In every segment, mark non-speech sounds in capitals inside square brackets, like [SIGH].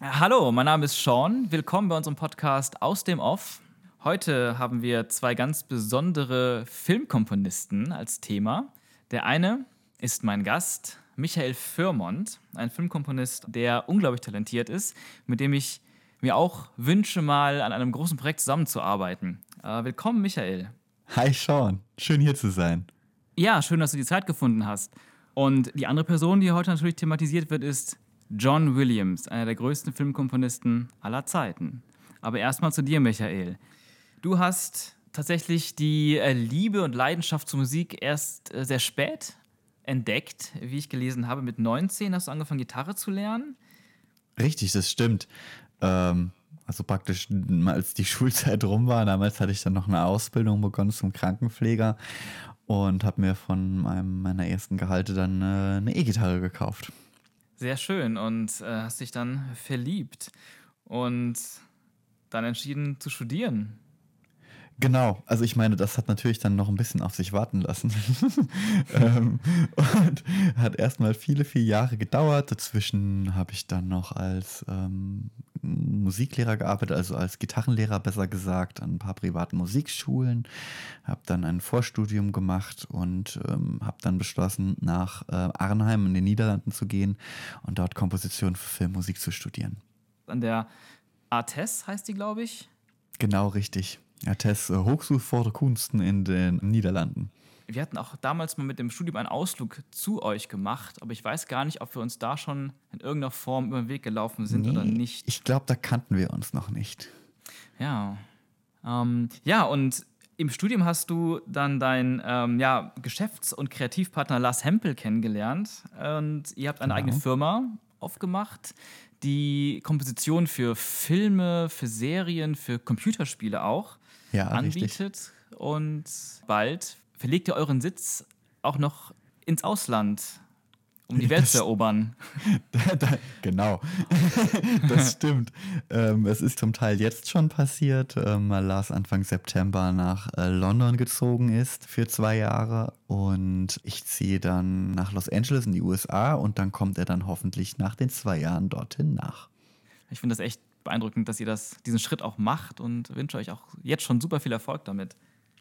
Hallo, mein Name ist Sean. Willkommen bei unserem Podcast Aus dem Off. Heute haben wir zwei ganz besondere Filmkomponisten als Thema. Der eine ist mein Gast, Michael Firmont, ein Filmkomponist, der unglaublich talentiert ist, mit dem ich mir auch wünsche, mal an einem großen Projekt zusammenzuarbeiten. Äh, willkommen, Michael. Hi, Sean. Schön hier zu sein. Ja, schön, dass du die Zeit gefunden hast. Und die andere Person, die heute natürlich thematisiert wird, ist John Williams, einer der größten Filmkomponisten aller Zeiten. Aber erstmal zu dir, Michael. Du hast tatsächlich die äh, Liebe und Leidenschaft zur Musik erst äh, sehr spät entdeckt, wie ich gelesen habe. Mit 19 hast du angefangen, Gitarre zu lernen. Richtig, das stimmt. Ähm, also praktisch, als die [LAUGHS] Schulzeit rum war, damals hatte ich dann noch eine Ausbildung begonnen zum Krankenpfleger und habe mir von meinem, meiner ersten Gehalte dann äh, eine E-Gitarre gekauft. Sehr schön und äh, hast dich dann verliebt und dann entschieden zu studieren. Genau, also ich meine, das hat natürlich dann noch ein bisschen auf sich warten lassen. [LAUGHS] ähm, und hat erstmal viele, viele Jahre gedauert. Dazwischen habe ich dann noch als ähm, Musiklehrer gearbeitet, also als Gitarrenlehrer besser gesagt, an ein paar privaten Musikschulen. Habe dann ein Vorstudium gemacht und ähm, habe dann beschlossen, nach äh, Arnheim in den Niederlanden zu gehen und dort Komposition für Filmmusik zu studieren. An der ATES heißt die, glaube ich. Genau, richtig. Ja, Tess, äh, Hochschule für Kunsten in den Niederlanden. Wir hatten auch damals mal mit dem Studium einen Ausflug zu euch gemacht, aber ich weiß gar nicht, ob wir uns da schon in irgendeiner Form über den Weg gelaufen sind nee, oder nicht. Ich glaube, da kannten wir uns noch nicht. Ja. Ähm, ja, und im Studium hast du dann deinen ähm, ja, Geschäfts- und Kreativpartner Lars Hempel kennengelernt und ihr habt eine genau. eigene Firma aufgemacht, die Komposition für Filme, für Serien, für Computerspiele auch ja, anbietet. Richtig. Und bald verlegt ihr euren Sitz auch noch ins Ausland, um die Welt das, zu erobern. [LAUGHS] Da, da, genau, [LAUGHS] das stimmt. ähm, es ist zum Teil jetzt schon passiert, ähm, weil Lars Anfang September nach äh, London gezogen ist für zwei Jahre und ich ziehe dann nach Los Angeles in die USA und dann kommt er dann hoffentlich nach den zwei Jahren dorthin nach. Ich finde das echt beeindruckend, dass ihr das, diesen Schritt auch macht und wünsche euch auch jetzt schon super viel Erfolg damit.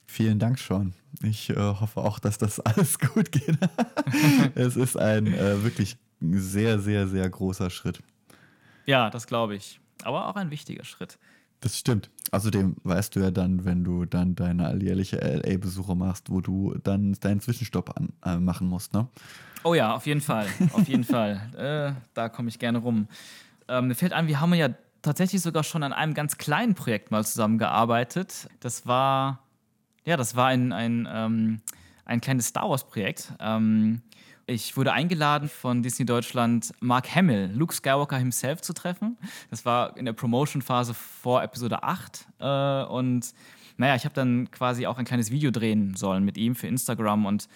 Vielen Dank schon. Ich äh, hoffe auch, dass das [LAUGHS] alles gut geht. [LAUGHS] es ist ein äh, wirklich sehr, sehr, sehr großer Schritt. Ja, das glaube ich. Aber auch ein wichtiger Schritt. Das stimmt. Außerdem weißt du ja dann, wenn du dann deine alljährliche LA-Besuche machst, wo du dann deinen Zwischenstopp an, äh, machen musst, ne? Oh ja, auf jeden Fall. Auf jeden [LAUGHS] Fall. Äh, da komme ich gerne rum. Ähm, mir fällt an, wir haben ja tatsächlich sogar schon an einem ganz kleinen Projekt mal zusammengearbeitet. Das war, ja, das war ein, ein, ähm, ein kleines Star Wars-Projekt. Ähm, ich wurde eingeladen von Disney Deutschland, Mark Hamill, Luke Skywalker himself zu treffen. Das war in der Promotion-Phase vor Episode 8. Äh, und naja, ich habe dann quasi auch ein kleines Video drehen sollen mit ihm für Instagram und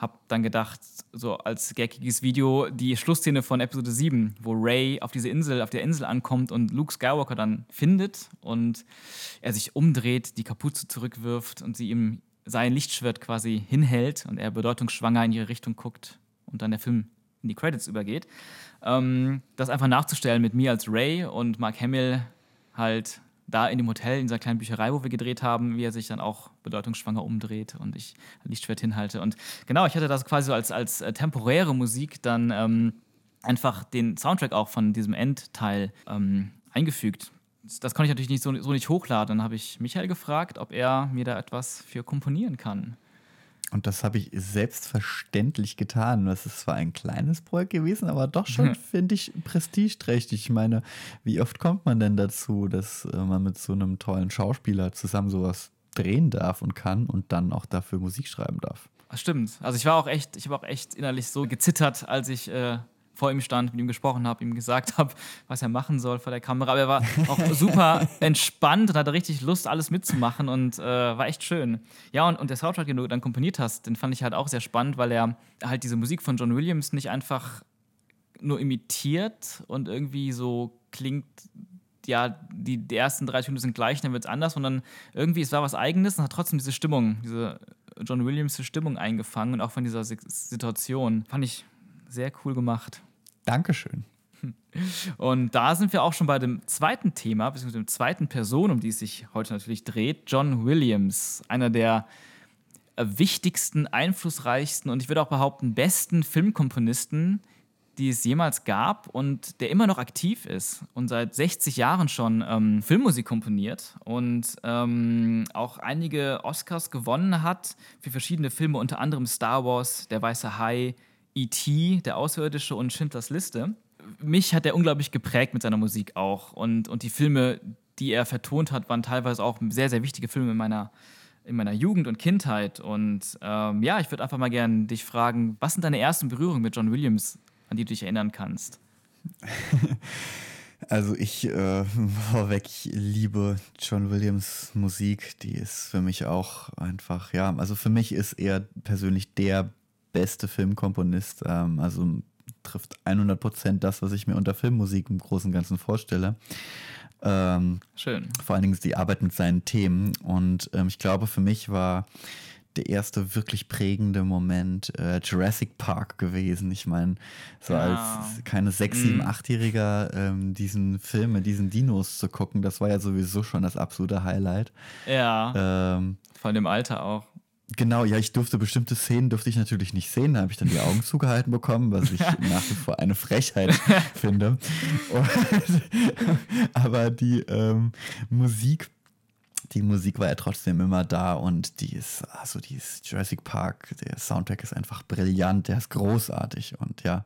habe dann gedacht, so als gaggiges Video, die Schlussszene von Episode 7, wo Ray auf diese Insel, auf der Insel ankommt und Luke Skywalker dann findet und er sich umdreht, die Kapuze zurückwirft und sie ihm sein Lichtschwert quasi hinhält und er bedeutungsschwanger in ihre Richtung guckt und dann der Film in die Credits übergeht. Ähm, das einfach nachzustellen mit mir als Ray und Mark Hamill halt da in dem Hotel, in dieser kleinen Bücherei, wo wir gedreht haben, wie er sich dann auch bedeutungsschwanger umdreht und ich Lichtschwert hinhalte. Und genau, ich hatte das quasi so als, als äh, temporäre Musik dann ähm, einfach den Soundtrack auch von diesem Endteil ähm, eingefügt. Das konnte ich natürlich nicht so, so nicht hochladen. Dann habe ich Michael gefragt, ob er mir da etwas für komponieren kann. Und das habe ich selbstverständlich getan. Das ist zwar ein kleines Projekt gewesen, aber doch schon, [LAUGHS] finde ich, prestigeträchtig. Ich meine, wie oft kommt man denn dazu, dass äh, man mit so einem tollen Schauspieler zusammen sowas drehen darf und kann und dann auch dafür Musik schreiben darf? Stimmt. Also ich war auch echt, ich habe auch echt innerlich so gezittert, als ich äh, vor ihm stand, mit ihm gesprochen habe, ihm gesagt [LAUGHS] habe, was er machen soll vor der Kamera. Aber er war auch super [LAUGHS] entspannt und hatte richtig Lust, alles mitzumachen und äh, war echt schön. Ja, und, und der Soundtrack, den du dann komponiert hast, den fand ich halt auch sehr spannend, weil er halt diese Musik von John Williams nicht einfach nur imitiert und irgendwie so klingt, ja, die, die ersten drei Töne sind gleich, dann wird es anders, sondern irgendwie, es war was Eigenes und hat trotzdem diese Stimmung, diese John Williams' Stimmung eingefangen und auch von dieser Situation. Fand ich sehr cool gemacht. Dankeschön. Und da sind wir auch schon bei dem zweiten Thema, beziehungsweise dem zweiten Person, um die es sich heute natürlich dreht, John Williams, einer der wichtigsten, einflussreichsten und ich würde auch behaupten, besten Filmkomponisten, die es jemals gab und der immer noch aktiv ist und seit 60 Jahren schon ähm, Filmmusik komponiert und ähm, auch einige Oscars gewonnen hat für verschiedene Filme, unter anderem Star Wars, Der Weiße Hai, E.T., Der Außerirdische und Schindlers Liste. Mich hat er unglaublich geprägt mit seiner Musik auch und, und die Filme, die er vertont hat, waren teilweise auch sehr, sehr wichtige Filme in meiner in meiner Jugend und Kindheit. Und ähm, ja, ich würde einfach mal gerne dich fragen, was sind deine ersten Berührungen mit John Williams an die du dich erinnern kannst? [LAUGHS] Also ich äh, [LAUGHS] vorweg ich liebe John Williams Musik, die ist für mich auch einfach, ja, also für mich ist er persönlich der beste Filmkomponist, ähm, also trifft 100% das, was ich mir unter Filmmusik im Großen und Ganzen vorstelle. Ähm, Schön. Vor allen Dingen die Arbeit mit seinen Themen und ähm, ich glaube, für mich war der erste wirklich prägende Moment äh, Jurassic Park gewesen. Ich meine, so ja. als keine sechs, sieben, mhm. achtjähriger ähm, diesen Film mit diesen Dinos zu gucken, das war ja sowieso schon das absolute Highlight. Ja. Ähm, Von dem Alter auch. Genau, ja, ich durfte bestimmte Szenen durfte ich natürlich nicht sehen. Da habe ich dann die Augen zugehalten bekommen, was ich [LAUGHS] nach wie vor eine Frechheit finde. Und, [LAUGHS] aber die ähm, Musik die Musik war ja trotzdem immer da und die ist, also die ist Jurassic Park, der Soundtrack ist einfach brillant, der ist großartig und ja,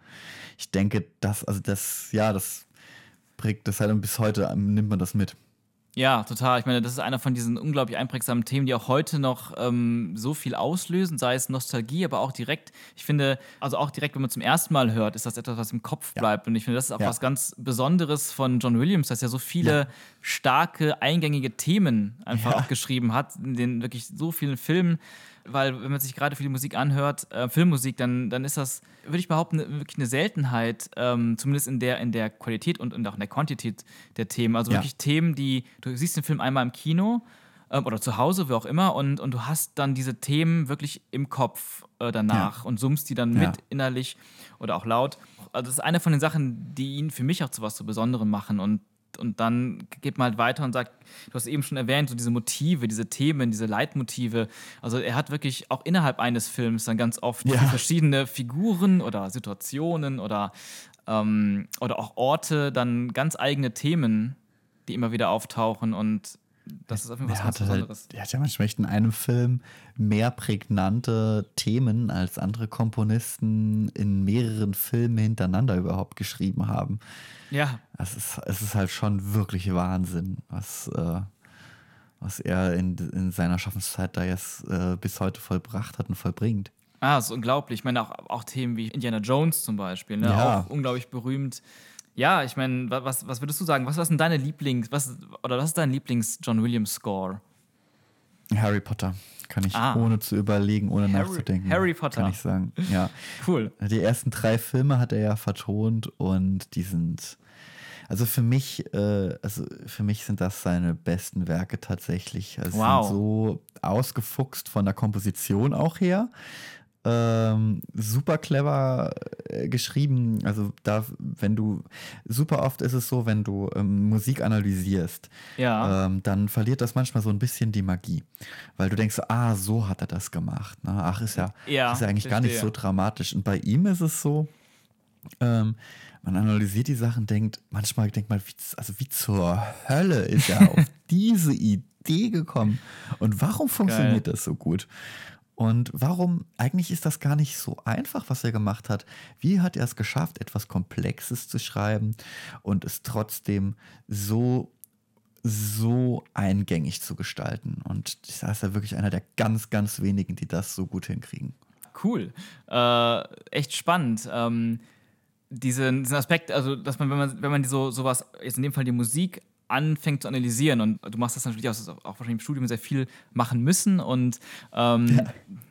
ich denke, das, also das, ja, das prägt das halt und bis heute nimmt man das mit. Ja, total. Ich meine, das ist einer von diesen unglaublich einprägsamen Themen, die auch heute noch ähm, so viel auslösen, sei es Nostalgie, aber auch direkt, ich finde, also auch direkt, wenn man zum ersten Mal hört, ist das etwas, was im Kopf bleibt. Ja. Und ich finde, das ist auch ja. was ganz Besonderes von John Williams, dass er so viele ja. starke, eingängige Themen einfach auch geschrieben hat, in den wirklich so vielen Filmen weil wenn man sich gerade die Musik anhört, äh, Filmmusik, dann, dann ist das, würde ich behaupten, wirklich eine Seltenheit, ähm, zumindest in der, in der Qualität und, und auch in der Quantität der Themen. Also ja. wirklich Themen, die, du siehst den Film einmal im Kino ähm, oder zu Hause, wie auch immer, und, und du hast dann diese Themen wirklich im Kopf äh, danach ja. und summst die dann ja. mit innerlich oder auch laut. Also das ist eine von den Sachen, die ihn für mich auch zu was so Besonderem machen und und dann geht man halt weiter und sagt, du hast eben schon erwähnt, so diese Motive, diese Themen, diese Leitmotive. Also er hat wirklich auch innerhalb eines Films dann ganz oft ja. verschiedene Figuren oder Situationen oder, ähm, oder auch Orte, dann ganz eigene Themen, die immer wieder auftauchen und das ist auf jeden Fall was ganz Besonderes. Halt, er hat ja manchmal echt in einem Film mehr prägnante Themen als andere Komponisten in mehreren Filmen hintereinander überhaupt geschrieben haben. Ja. Es ist, es ist halt schon wirklich Wahnsinn, was, äh, was er in, in seiner Schaffenszeit da jetzt äh, bis heute vollbracht hat und vollbringt. Ah, das ist unglaublich. Ich meine, auch, auch Themen wie Indiana Jones zum Beispiel, ne? Ja. auch unglaublich berühmt. Ja, ich meine, was, was würdest du sagen? Was ist denn deine Lieblings, was, oder was ist dein Lieblings-John Williams-Score? Harry Potter. Kann ich ah. ohne zu überlegen, ohne Harry, nachzudenken. Harry Potter. Kann ich sagen. Ja. [LAUGHS] Cool. Die ersten drei Filme hat er ja vertont und die sind. Also für mich, äh, also für mich sind das seine besten Werke tatsächlich. Also wow. sind so ausgefuchst von der Komposition auch her. Ähm, super clever äh, geschrieben. Also da, wenn du super oft ist es so, wenn du ähm, Musik analysierst, ja. ähm, dann verliert das manchmal so ein bisschen die Magie, weil du denkst, ah, so hat er das gemacht. Ne? Ach, ist ja, ja, ist ja eigentlich verstehe. gar nicht so dramatisch. Und bei ihm ist es so. Ähm, man analysiert die Sachen, denkt, manchmal denkt man, wie, also wie zur Hölle ist er auf [LAUGHS] diese Idee gekommen und warum funktioniert Geil. das so gut? Und warum, eigentlich ist das gar nicht so einfach, was er gemacht hat. Wie hat er es geschafft, etwas Komplexes zu schreiben und es trotzdem so, so eingängig zu gestalten? Und da ist er wirklich einer der ganz, ganz wenigen, die das so gut hinkriegen. Cool. Äh, echt spannend. Ähm, diesen, diesen Aspekt, also dass man, wenn man, wenn man so sowas, jetzt in dem Fall die Musik anfängt zu analysieren. Und du machst das natürlich auch, auch wahrscheinlich im Studium sehr viel machen müssen. Und ähm, ja.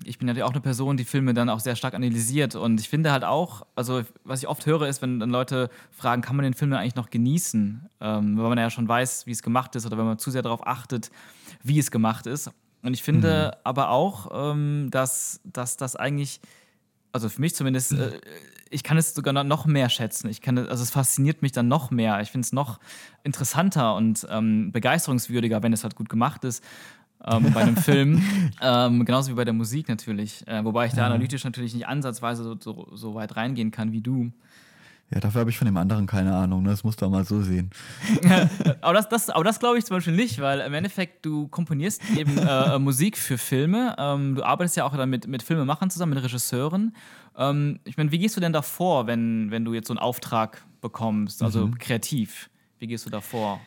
ich bin natürlich auch eine Person, die Filme dann auch sehr stark analysiert. Und ich finde halt auch, also was ich oft höre ist, wenn dann Leute fragen, kann man den Film dann eigentlich noch genießen, ähm, weil man ja schon weiß, wie es gemacht ist oder wenn man zu sehr darauf achtet, wie es gemacht ist. Und ich finde mhm. aber auch, ähm, dass, dass das eigentlich Also für mich zumindest, äh, ich kann es sogar noch mehr schätzen. Ich kann, also es fasziniert mich dann noch mehr. Ich finde es noch interessanter und ähm, begeisterungswürdiger, wenn es halt gut gemacht ist. Ähm, bei einem Film. [LAUGHS] Ähm, genauso wie bei der Musik natürlich. Äh, wobei ich da analytisch natürlich nicht ansatzweise so, so, so weit reingehen kann wie du. Ja, dafür habe ich von dem anderen keine Ahnung. Ne? Das musst du auch mal so sehen. [LAUGHS] aber das, das, aber das glaube ich zum Beispiel nicht, weil im Endeffekt du komponierst eben äh, Musik für Filme. Ähm, du arbeitest ja auch dann mit, mit Filmemachern zusammen, mit Regisseuren. Ähm, ich meine, wie gehst du denn da vor, wenn, wenn du jetzt so einen Auftrag bekommst, also mhm. kreativ? Wie gehst du da vor?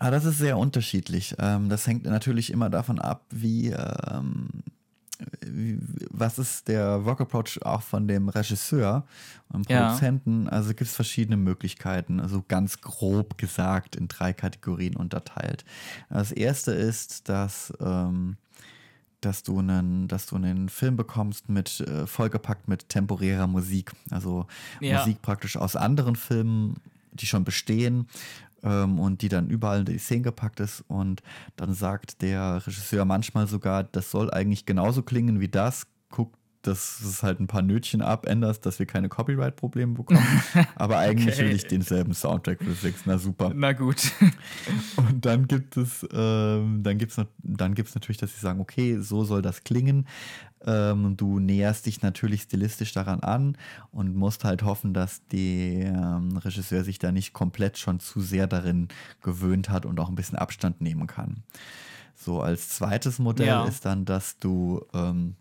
Ah, das ist sehr unterschiedlich. Ähm, das hängt natürlich immer davon ab, wie, ähm, wie was ist der Work Approach auch von dem Regisseur und Produzenten. Ja. Also gibt es verschiedene Möglichkeiten, also ganz grob gesagt in drei Kategorien unterteilt. Das erste ist, dass ähm, dass du einen, dass du einen Film bekommst mit äh, vollgepackt mit temporärer Musik, also ja. Musik praktisch aus anderen Filmen, die schon bestehen ähm, und die dann überall in die Szene gepackt ist. Und dann sagt der Regisseur manchmal sogar, das soll eigentlich genauso klingen wie das. Guck, dass es halt ein paar Nötchen abänderst, dass wir keine Copyright-Probleme bekommen. [LAUGHS] Aber eigentlich okay. will ich denselben Soundtrack für Six. Na super. Na gut. [LAUGHS] Und dann gibt es, ähm, dann gibt's, dann gibt's natürlich, dass sie sagen, okay, so soll das klingen. Ähm, du näherst dich natürlich stilistisch daran an und musst halt hoffen, dass der ähm, Regisseur sich da nicht komplett schon zu sehr darin gewöhnt hat und auch ein bisschen Abstand nehmen kann. So als zweites Modell ja. ist dann, dass du ähm,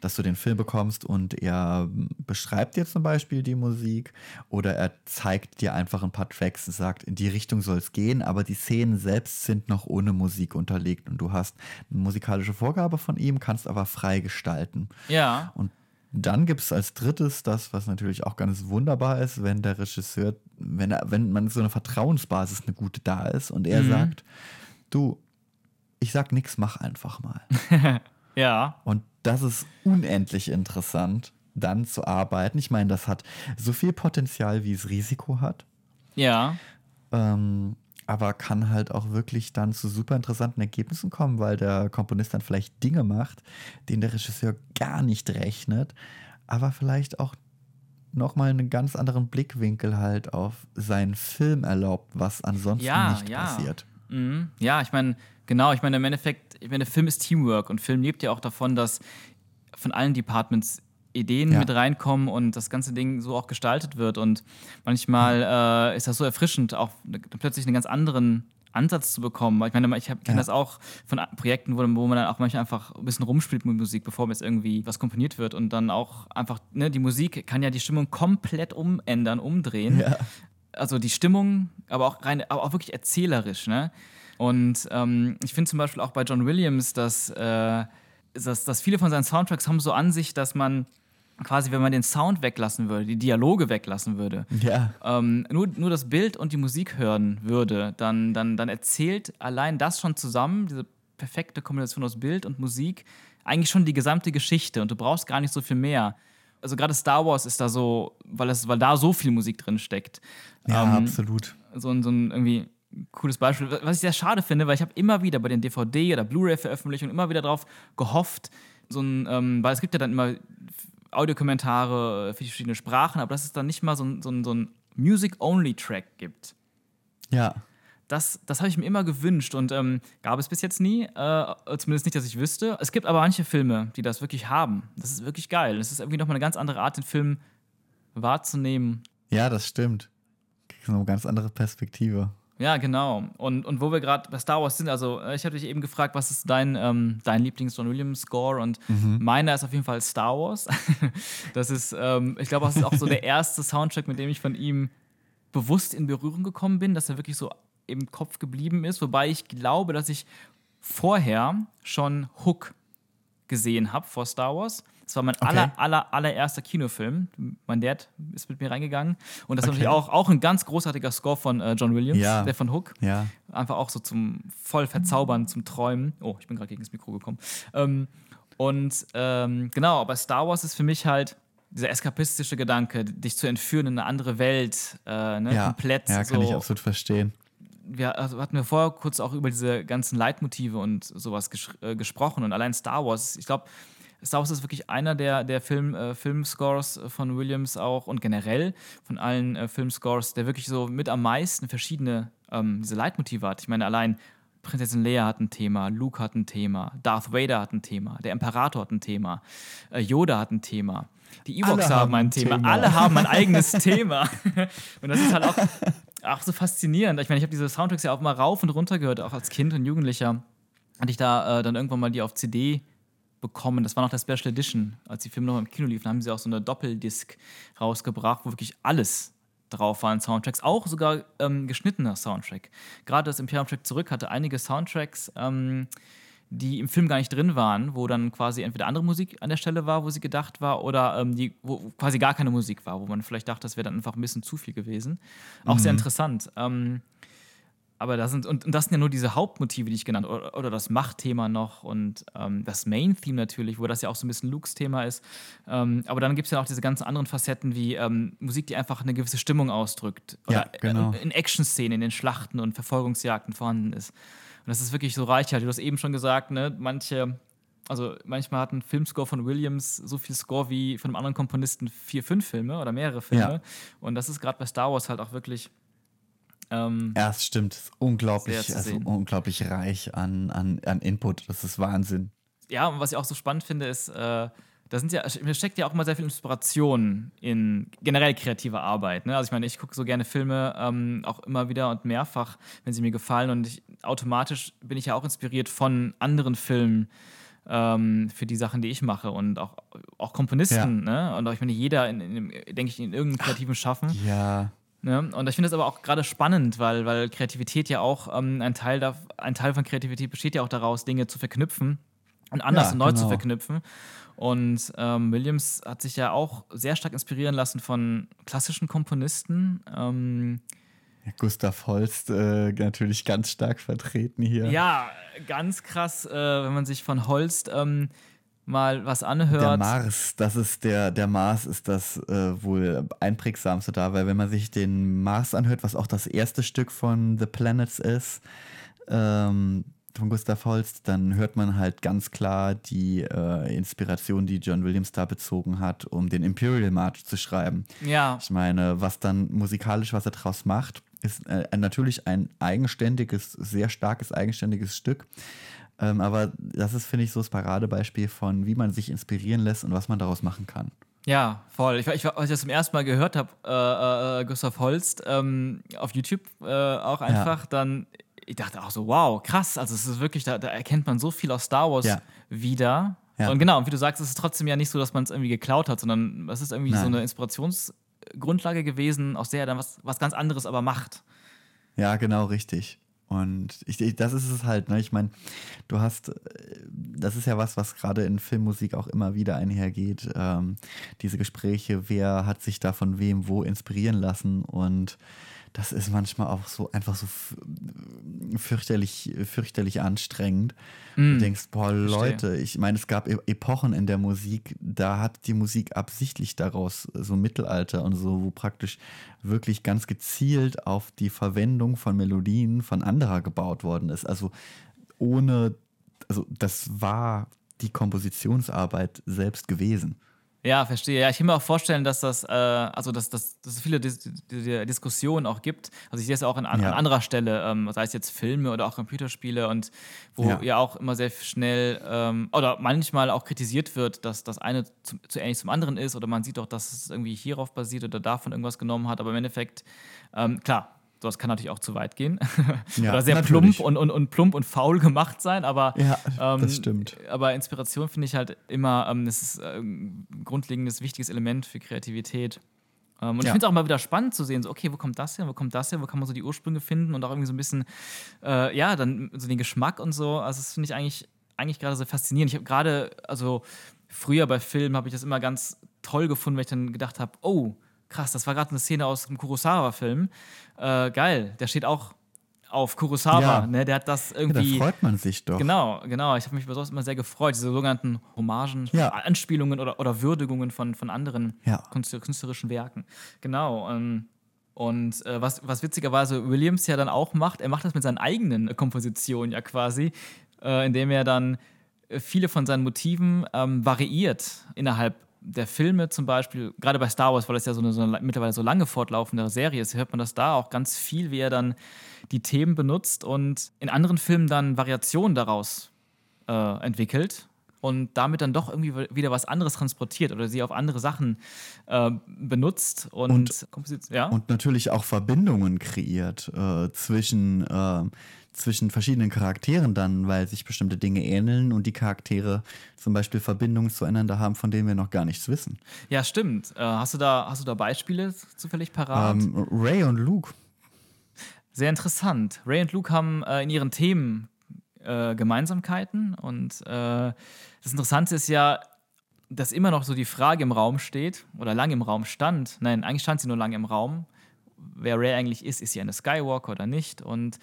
dass du den Film bekommst und er beschreibt dir zum Beispiel die Musik oder er zeigt dir einfach ein paar Tracks und sagt, in die Richtung soll es gehen, aber die Szenen selbst sind noch ohne Musik unterlegt und du hast eine musikalische Vorgabe von ihm, kannst aber frei gestalten. Ja. Und dann gibt es als drittes das, was natürlich auch ganz wunderbar ist, wenn der Regisseur, wenn, er, wenn man so eine Vertrauensbasis eine gute da ist und er mhm. sagt, du, ich sag nichts, mach einfach mal. [LAUGHS] ja. Und das ist unendlich interessant, dann zu arbeiten. Ich meine, das hat so viel Potenzial, wie es Risiko hat. Ja. Ähm, aber kann halt auch wirklich dann zu super interessanten Ergebnissen kommen, weil der Komponist dann vielleicht Dinge macht, denen der Regisseur gar nicht rechnet, aber vielleicht auch nochmal einen ganz anderen Blickwinkel halt auf seinen Film erlaubt, was ansonsten ja, nicht ja. passiert. Mhm. Ja, ich meine, genau, ich meine, im Endeffekt ich meine, Film ist Teamwork und Film lebt ja auch davon, dass von allen Departments Ideen ja. mit reinkommen und das ganze Ding so auch gestaltet wird. Und manchmal äh, ist das so erfrischend, auch plötzlich einen ganz anderen Ansatz zu bekommen. Ich meine, ich kenne ja. das auch von Projekten, wo, wo, man dann auch manchmal einfach ein bisschen rumspielt mit Musik, bevor jetzt irgendwie was komponiert wird. Und dann auch einfach, ne, die Musik kann ja die Stimmung komplett umändern, umdrehen. Ja. Also die Stimmung, aber auch rein, aber auch wirklich erzählerisch, ne? Und ähm, ich finde zum Beispiel auch bei John Williams, dass, äh, dass, dass viele von seinen Soundtracks haben so an sich, dass man quasi, wenn man den Sound weglassen würde, die Dialoge weglassen würde, ja. ähm, nur, nur das Bild und die Musik hören würde, dann, dann, dann erzählt allein das schon zusammen, diese perfekte Kombination aus Bild und Musik, eigentlich schon die gesamte Geschichte und du brauchst gar nicht so viel mehr. Also gerade Star Wars ist da so, weil, es, weil da so viel Musik drin steckt. Ja, ähm, absolut. So, so ein irgendwie cooles Beispiel, was ich sehr schade finde, weil ich habe immer wieder bei den DVD- oder Blu-ray-Veröffentlichungen immer wieder darauf gehofft, so ein, ähm, weil es gibt ja dann immer Audiokommentare für die verschiedenen Sprachen, aber dass es dann nicht mal so ein, so ein, so ein Music-Only-Track gibt. Ja. Das, das habe ich mir immer gewünscht und ähm, gab es bis jetzt nie, äh, zumindest nicht, dass ich wüsste. Es gibt aber manche Filme, die das wirklich haben. Das ist wirklich geil. Es ist irgendwie nochmal eine ganz andere Art, den Film wahrzunehmen. Ja, das stimmt. So eine ganz andere Perspektive. Ja, genau. Und, und wo wir gerade bei Star Wars sind, also äh, ich hatte dich eben gefragt, was ist dein, ähm, dein Lieblings-John Williams-Score? Und mhm. meiner ist auf jeden Fall Star Wars. [LAUGHS] das ist, ähm, ich glaube, das ist auch so der erste Soundtrack, mit dem ich von ihm bewusst in Berührung gekommen bin, dass er wirklich so im Kopf geblieben ist. Wobei ich glaube, dass ich vorher schon Hook gesehen habe vor Star Wars. Das war mein okay. aller, aller, allererster Kinofilm. Mein Dad ist mit mir reingegangen. Und das okay. ist natürlich auch, auch ein ganz großartiger Score von äh, John Williams, ja. der von Hook. Ja. Einfach auch so zum voll verzaubern, zum Träumen. Oh, ich bin gerade gegen das Mikro gekommen. Ähm, und ähm, genau, aber Star Wars ist für mich halt dieser eskapistische Gedanke, dich zu entführen in eine andere Welt, äh, ne? ja. komplett. Ja, kann so. ich absolut verstehen wir also hatten wir vorher kurz auch über diese ganzen Leitmotive und sowas ges äh, gesprochen und allein Star Wars, ich glaube, Star Wars ist wirklich einer der, der Film, äh, Filmscores von Williams auch und generell von allen äh, Filmscores, der wirklich so mit am meisten verschiedene ähm, diese Leitmotive hat. Ich meine, allein Prinzessin Leia hat ein Thema, Luke hat ein Thema, Darth Vader hat ein Thema, der Imperator hat ein Thema, äh, Yoda hat ein Thema. Die Ewoks haben, haben ein Thema. Thema. Alle haben ein eigenes [LAUGHS] Thema. Und das ist halt auch, auch so faszinierend. Ich meine, ich habe diese Soundtracks ja auch mal rauf und runter gehört, auch als Kind und Jugendlicher. Hatte ich da äh, dann irgendwann mal die auf CD bekommen. Das war noch der Special Edition. Als die Filme noch im Kino liefen, haben sie auch so eine Doppeldisc rausgebracht, wo wirklich alles drauf waren Soundtracks, auch sogar ähm, geschnittener Soundtrack. Gerade das Imperium Track zurück hatte einige Soundtracks, ähm, die im Film gar nicht drin waren, wo dann quasi entweder andere Musik an der Stelle war, wo sie gedacht war, oder ähm, die, wo quasi gar keine Musik war, wo man vielleicht dachte, das wäre dann einfach ein bisschen zu viel gewesen. Auch mhm. sehr interessant. Aber da sind, und, und, das sind ja nur diese Hauptmotive, die ich genannt habe, oder, oder, das Machtthema noch und ähm, das Main-Theme natürlich, wo das ja auch so ein bisschen Lukes Thema ist. Ähm, aber dann gibt es ja auch diese ganzen anderen Facetten wie ähm, Musik, die einfach eine gewisse Stimmung ausdrückt. Oder ja, genau. in Action-Szenen, in den Schlachten und Verfolgungsjagden vorhanden ist. Und das ist wirklich so reichhaltig. Du hast eben schon gesagt, ne, manche also manchmal hat ein Filmscore von Williams so viel Score wie von einem anderen Komponisten vier, fünf Filme oder mehrere Filme. Ja. Und das ist gerade bei Star Wars halt auch wirklich ähm, ja, es stimmt. Es ist unglaublich, also unglaublich reich an, an, an Input. Das ist Wahnsinn. Ja, und was ich auch so spannend finde, ist, äh, da sind ja, mir steckt ja auch immer sehr viel Inspiration in generell kreative Arbeit. Ne? Also ich meine, ich gucke so gerne Filme ähm, auch immer wieder und mehrfach, wenn sie mir gefallen. Und ich, automatisch bin ich ja auch inspiriert von anderen Filmen ähm, für die Sachen, die ich mache. Und auch, auch Komponisten. Ja. Ne? Und auch, ich meine, jeder, in, in, denke ich, in irgendeinem kreativen Schaffen. Ja Ne? Und ich finde das aber auch gerade spannend, weil, weil Kreativität ja auch ähm, ein, Teil da, ein Teil von Kreativität besteht ja auch daraus, Dinge zu verknüpfen und anders ja, und neu genau. zu verknüpfen. Und ähm, Williams hat sich ja auch sehr stark inspirieren lassen von klassischen Komponisten. Ähm, ja, Gustav Holst äh, natürlich ganz stark vertreten hier. Ja, ganz krass, äh, wenn man sich von Holst ähm, mal was anhört. Der Mars, das ist der, der Mars ist das äh, wohl einprägsamste da, weil wenn man sich den Mars anhört, was auch das erste Stück von The Planets ist, ähm, von Gustav Holst, dann hört man halt ganz klar die äh, Inspiration, die John Williams da bezogen hat, um den Imperial March zu schreiben. Ja. Ich meine, was dann musikalisch, was er daraus macht, ist äh, natürlich ein eigenständiges, sehr starkes, eigenständiges Stück. Ähm, aber das ist, finde ich, so das Paradebeispiel von, wie man sich inspirieren lässt und was man daraus machen kann. Ja, voll. Ich, ich, als ich das zum ersten Mal gehört habe, äh, äh, Gustav Holst ähm, auf YouTube äh, auch einfach, ja. dann ich dachte auch so, wow, krass. Also es ist wirklich, da, da erkennt man so viel aus Star Wars ja. wieder. Ja. Und genau, und wie du sagst, es ist trotzdem ja nicht so, dass man es irgendwie geklaut hat, sondern es ist irgendwie Nein. so eine Inspirationsgrundlage gewesen, aus der er dann was, was ganz anderes aber macht. Ja, genau, richtig. Und ich, ich, das ist es halt, ne? Ich meine, du hast, äh, das ist ja was, was gerade in Filmmusik auch immer wieder einhergeht. Ähm, diese Gespräche, wer hat sich da von wem wo inspirieren lassen und das ist manchmal auch so einfach so fürchterlich, fürchterlich anstrengend. Mm. Du denkst, boah. Leute, ich meine, es gab e-, Epochen in der Musik, da hat die Musik absichtlich daraus so Mittelalter und so, wo praktisch wirklich ganz gezielt auf die Verwendung von Melodien von anderer gebaut worden ist. Also ohne, also das war die Kompositionsarbeit selbst gewesen. Ja, verstehe. Ja, ich kann mir auch vorstellen, dass das, äh, also dass, dass, dass es viele Dis Dis Diskussionen auch gibt. Also ich sehe es auch an, ja. an anderer Stelle, ähm, sei es jetzt Filme oder auch Computerspiele und wo ja, ja auch immer sehr schnell ähm, oder manchmal auch kritisiert wird, dass das eine zu, zu, ähnlich zum anderen ist oder man sieht doch, dass es irgendwie hierauf basiert oder davon irgendwas genommen hat. Aber im Endeffekt, ähm, klar, das kann natürlich auch zu weit gehen. [LAUGHS] Ja, Oder sehr natürlich. plump und, und, und plump und faul gemacht sein, aber, ja, ähm, das stimmt. aber Inspiration finde ich halt immer, ähm, das ist ein grundlegendes, wichtiges Element für Kreativität. Ähm, und ja. ich finde es auch immer wieder spannend zu sehen, so, okay, wo kommt das her, wo kommt das her, wo kann man so die Ursprünge finden und auch irgendwie so ein bisschen, äh, ja, dann so den Geschmack und so. Also, das finde ich eigentlich, eigentlich gerade so faszinierend. Ich habe gerade, also früher bei Filmen habe ich das immer ganz toll gefunden, weil ich dann gedacht habe, oh, krass, das war gerade eine Szene aus dem Kurosawa-Film. Äh, geil, der steht auch auf Kurosawa, ja. ne? Der hat das irgendwie. Ja, da freut man sich doch. Genau, genau. Ich habe mich besonders immer sehr gefreut, diese sogenannten Hommagen, ja. Anspielungen oder, oder Würdigungen von, von anderen ja. künstlerischen Werken. Genau. Ähm, und äh, was, was witzigerweise Williams ja dann auch macht, er macht das mit seinen eigenen Kompositionen ja quasi, äh, indem er dann viele von seinen Motiven ähm, variiert innerhalb der Filme zum Beispiel, gerade bei Star Wars, weil es ja so eine, so eine, mittlerweile so lange fortlaufende Serie ist, hört man das da auch ganz viel, wie er dann die Themen benutzt und in anderen Filmen dann Variationen daraus äh, entwickelt und damit dann doch irgendwie wieder was anderes transportiert oder sie auf andere Sachen äh, benutzt und, und, ja? und natürlich auch Verbindungen kreiert äh, zwischen äh, zwischen verschiedenen Charakteren dann, weil sich bestimmte Dinge ähneln und die Charaktere zum Beispiel Verbindungen zueinander haben, von denen wir noch gar nichts wissen. Ja, stimmt. Äh, hast, du da, hast du da Beispiele zufällig parat? Ähm, Ray und Luke. Sehr interessant. Ray und Luke haben äh, in ihren Themen äh, Gemeinsamkeiten und äh, das Interessante ist ja, dass immer noch so die Frage im Raum steht oder lange im Raum stand. Nein, eigentlich stand sie nur lange im Raum. Wer Ray eigentlich ist, ist sie eine Skywalker oder nicht? Und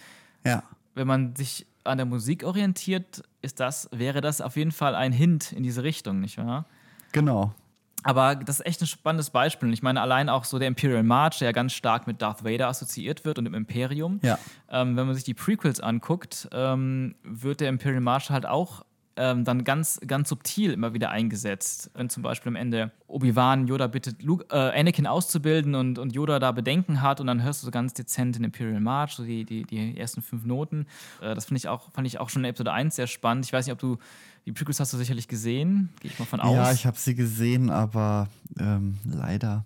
ja wenn man sich an der Musik orientiert, ist das, wäre das auf jeden Fall ein Hint in diese Richtung, nicht wahr? Genau. Aber das ist echt ein spannendes Beispiel. Ich meine, allein auch so der Imperial March, der ja ganz stark mit Darth Vader assoziiert wird und dem Imperium. Ja. Ähm, wenn man sich die Prequels anguckt, ähm, wird der Imperial March halt auch ähm, dann ganz, ganz subtil immer wieder eingesetzt. Wenn zum Beispiel am Ende Obi-Wan Yoda bittet, Luke, äh, Anakin auszubilden und, und Yoda da Bedenken hat und dann hörst du so ganz dezent in Imperial March, so die, die, die ersten fünf Noten. Äh, das ich auch, fand ich auch schon in Episode 1 sehr spannend. Ich weiß nicht, ob du die Prequels hast du sicherlich gesehen, gehe ich mal von aus. Ja, ich habe sie gesehen, aber ähm, leider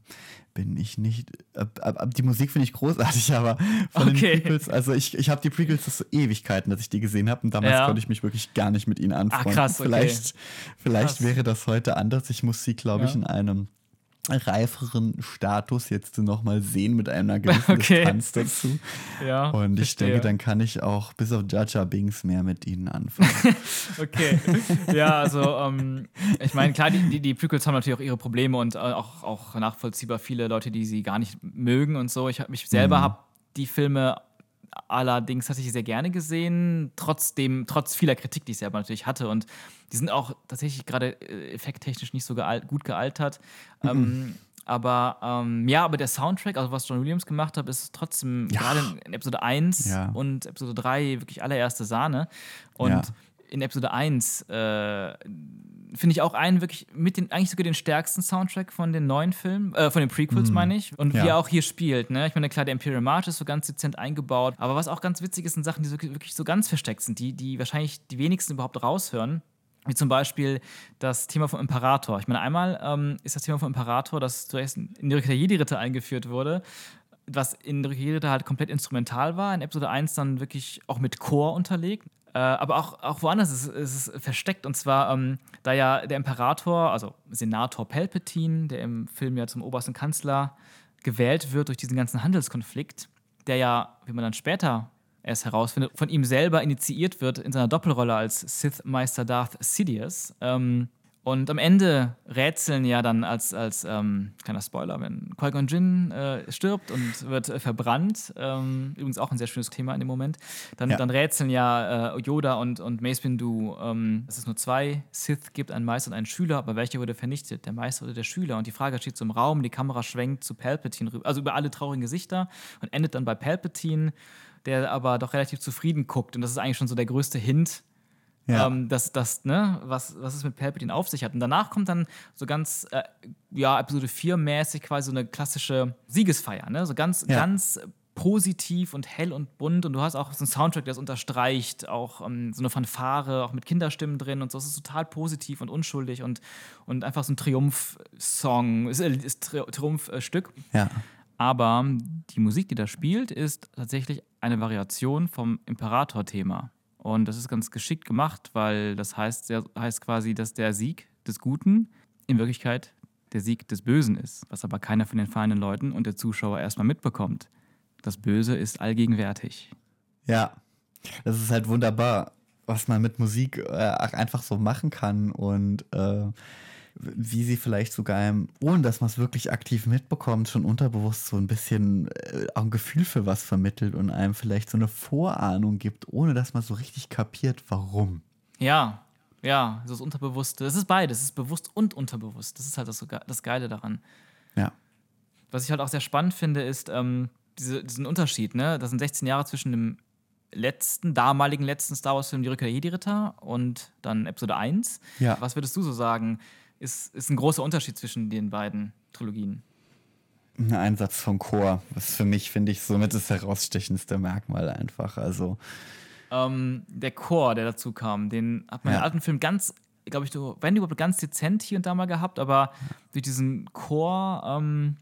bin ich nicht. Ab, ab, die Musik finde ich großartig, [LAUGHS] aber von okay. den Prequels, also ich, ich habe die Prequels das so Ewigkeiten, dass ich die gesehen habe und damals ja. konnte ich mich wirklich gar nicht mit ihnen anfreunden. Ach, krass, okay. Vielleicht, vielleicht krass. wäre das heute anders. Ich muss sie, glaube ich, ja. in einem reiferen Status jetzt noch mal sehen mit einer [LAUGHS] gewissen okay. Distanz dazu. Ja, und ich verstehe. denke, dann kann ich auch bis auf Jaja Bings mehr mit ihnen anfangen. [LAUGHS] okay. Ja, also ähm, ich meine, klar, die, die, die, Prequels haben natürlich auch ihre Probleme und äh, auch, auch nachvollziehbar viele Leute, die sie gar nicht mögen und so. Ich habe mich selber mhm. habe die Filme Allerdings hatte ich sehr gerne gesehen, trotzdem, trotz vieler Kritik, die ich selber natürlich hatte. Und die sind auch tatsächlich gerade äh, effekttechnisch nicht so gealt, gut gealtert. Mhm. Ähm, aber ähm, ja, aber der Soundtrack, also was John Williams gemacht hat, ist trotzdem ja. gerade in Episode 1 ja. und Episode 3 wirklich allererste Sahne. Und ja. In Episode 1 äh, finde ich auch einen wirklich mit den, eigentlich sogar den stärksten Soundtrack von den neuen Filmen, äh, von den Prequels, mm. meine ich. Und ja. wie er auch hier spielt, ne? Ich meine, klar, der Imperial March ist so ganz dezent eingebaut, aber was auch ganz witzig ist, sind Sachen, die so, wirklich so ganz versteckt sind, die, die wahrscheinlich die wenigsten überhaupt raushören. Wie zum Beispiel das Thema vom Imperator. Ich meine, einmal ähm, ist das Thema vom Imperator, das zuerst in die Rückkehr Jedi-Ritter eingeführt wurde, was in Jedi-Ritter halt komplett instrumental war, in Episode 1 dann wirklich auch mit Chor unterlegt. Äh, aber auch, auch woanders ist, ist es versteckt. Und zwar, ähm, da ja der Imperator, also Senator Palpatine, der im Film ja zum obersten Kanzler gewählt wird durch diesen ganzen Handelskonflikt, der ja, wie man dann später erst herausfindet, von ihm selber initiiert wird in seiner Doppelrolle als Sith-Meister Darth Sidious. Ähm, und am Ende rätseln ja dann als, als ähm, kleiner Spoiler, wenn Qui-Gon Jinn äh, stirbt und wird äh, verbrannt, ähm, übrigens auch ein sehr schönes Thema in dem Moment, dann, ja. dann rätseln ja äh, Yoda und, und Mace Windu, ähm, dass es nur zwei Sith gibt, einen Meister und einen Schüler, aber welcher wurde vernichtet, der Meister oder der Schüler? Und die Frage steht so im Raum, die Kamera schwenkt zu Palpatine rüber, also über alle traurigen Gesichter und endet dann bei Palpatine, der aber doch relativ zufrieden guckt und das ist eigentlich schon so der größte Hint, ja. Ähm, das, das, ne, was, was es mit Palpatine auf sich hat. Und danach kommt dann so ganz, äh, ja, Episode 4 mäßig quasi so eine klassische Siegesfeier, ne? So ganz, ja. ganz positiv und hell und bunt. Und du hast auch so einen Soundtrack, der es unterstreicht, auch ähm, so eine Fanfare, auch mit Kinderstimmen drin und so. Es ist total positiv und unschuldig und, und einfach so ein Triumph-Song, ist, ist Tri Triumphstück. Ja. Aber die Musik, die da spielt, ist tatsächlich eine Variation vom Imperator-Thema. Und das ist ganz geschickt gemacht, weil das heißt, heißt quasi, dass der Sieg des Guten in Wirklichkeit der Sieg des Bösen ist, was aber keiner von den feinen Leuten und der Zuschauer erstmal mitbekommt. Das Böse ist allgegenwärtig. Ja, das ist halt wunderbar, was man mit Musik äh, einfach so machen kann und äh, wie sie vielleicht sogar, ohne dass man es wirklich aktiv mitbekommt, schon unterbewusst so ein bisschen äh, auch ein Gefühl für was vermittelt und einem vielleicht so eine Vorahnung gibt, ohne dass man so richtig kapiert, warum. Ja, ja, das Unterbewusste. Das ist beides, es ist bewusst und unterbewusst. Das ist halt das, das Geile daran. Ja. Was ich halt auch sehr spannend finde, ist ähm, diese, diesen Unterschied, ne? Das sind 16 Jahre zwischen dem letzten, damaligen letzten Star Wars-Film Die Rückkehr der Jedi-Ritter und dann Episode 1. Ja. Was würdest du so sagen, ist, ist ein großer Unterschied zwischen den beiden Trilogien? Ein Einsatz von Chor, was für mich, finde ich, somit das herausstechendste Merkmal einfach. Also, Ähm, der Chor, der dazu kam, den hat man Ja. im alten Film ganz, glaube ich, so, wenn überhaupt ganz dezent hier und da mal gehabt, aber durch diesen Chor, ähm,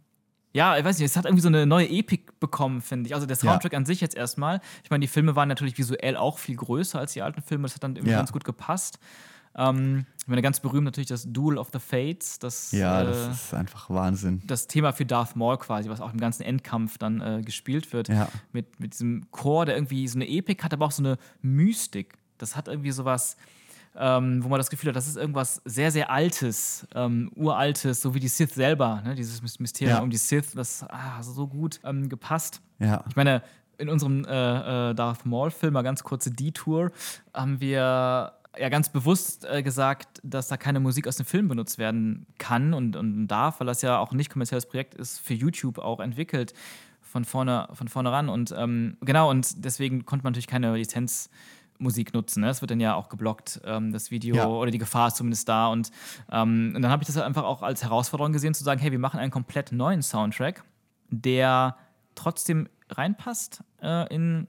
ja, ich weiß nicht, es hat irgendwie so eine neue Epik bekommen, finde ich. Also der Soundtrack an sich jetzt erstmal. Ich meine, die Filme waren natürlich visuell auch viel größer als die alten Filme, das hat dann irgendwie Ja. ganz gut gepasst. Ähm, ich meine, ganz berühmt natürlich das Duel of the Fates, das, ja, äh, das ist einfach Wahnsinn. das Thema für Darth Maul quasi, was auch im ganzen Endkampf dann äh, gespielt wird. Ja. Mit, mit diesem Chor, der irgendwie so eine Epik hat, aber auch so eine Mystik. Das hat irgendwie sowas, ähm, wo man das Gefühl hat, das ist irgendwas sehr, sehr Altes, ähm, Uraltes, so wie die Sith selber, ne? dieses Mys- Mysterium Ja. um die Sith, das ah, so gut ähm, gepasst. Ja. Ich meine, in unserem äh, äh, Darth Maul-Film, mal ganz kurze Detour, haben wir ja ganz bewusst äh, gesagt, dass da keine Musik aus dem Film benutzt werden kann und, und darf, weil das ja auch ein nicht kommerzielles Projekt ist, für YouTube auch entwickelt von vorne, von vorne ran. Und ähm, genau, und deswegen konnte man natürlich keine Lizenzmusik nutzen. Ne? Das wird dann ja auch geblockt, ähm, das Video, Ja. oder die Gefahr ist zumindest da. Und, ähm, und dann habe ich das halt einfach auch als Herausforderung gesehen, zu sagen, hey, wir machen einen komplett neuen Soundtrack, der trotzdem reinpasst äh, in,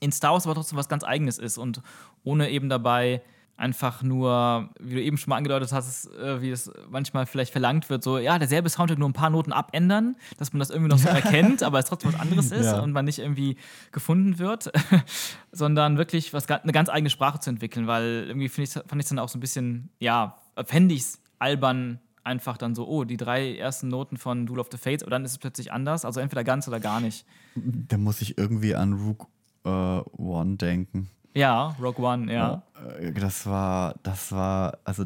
in Star Wars, aber trotzdem was ganz Eigenes ist und ohne eben dabei einfach nur, wie du eben schon mal angedeutet hast, äh, wie es manchmal vielleicht verlangt wird, so, ja, derselbe Soundtrack nur ein paar Noten abändern, dass man das irgendwie noch so erkennt, aber es trotzdem was anderes [LAUGHS] ist Ja. und man nicht irgendwie gefunden wird, [LAUGHS] sondern wirklich was, eine ganz eigene Sprache zu entwickeln, weil irgendwie ich, fand ich es dann auch so ein bisschen, ja, fände ich es albern, einfach dann so, oh, die drei ersten Noten von Duel of the Fates, aber dann ist es plötzlich anders, also entweder ganz oder gar nicht. Da muss ich irgendwie an Rook äh, One denken. Ja, Rogue One, ja. Äh, Das war, das war, also,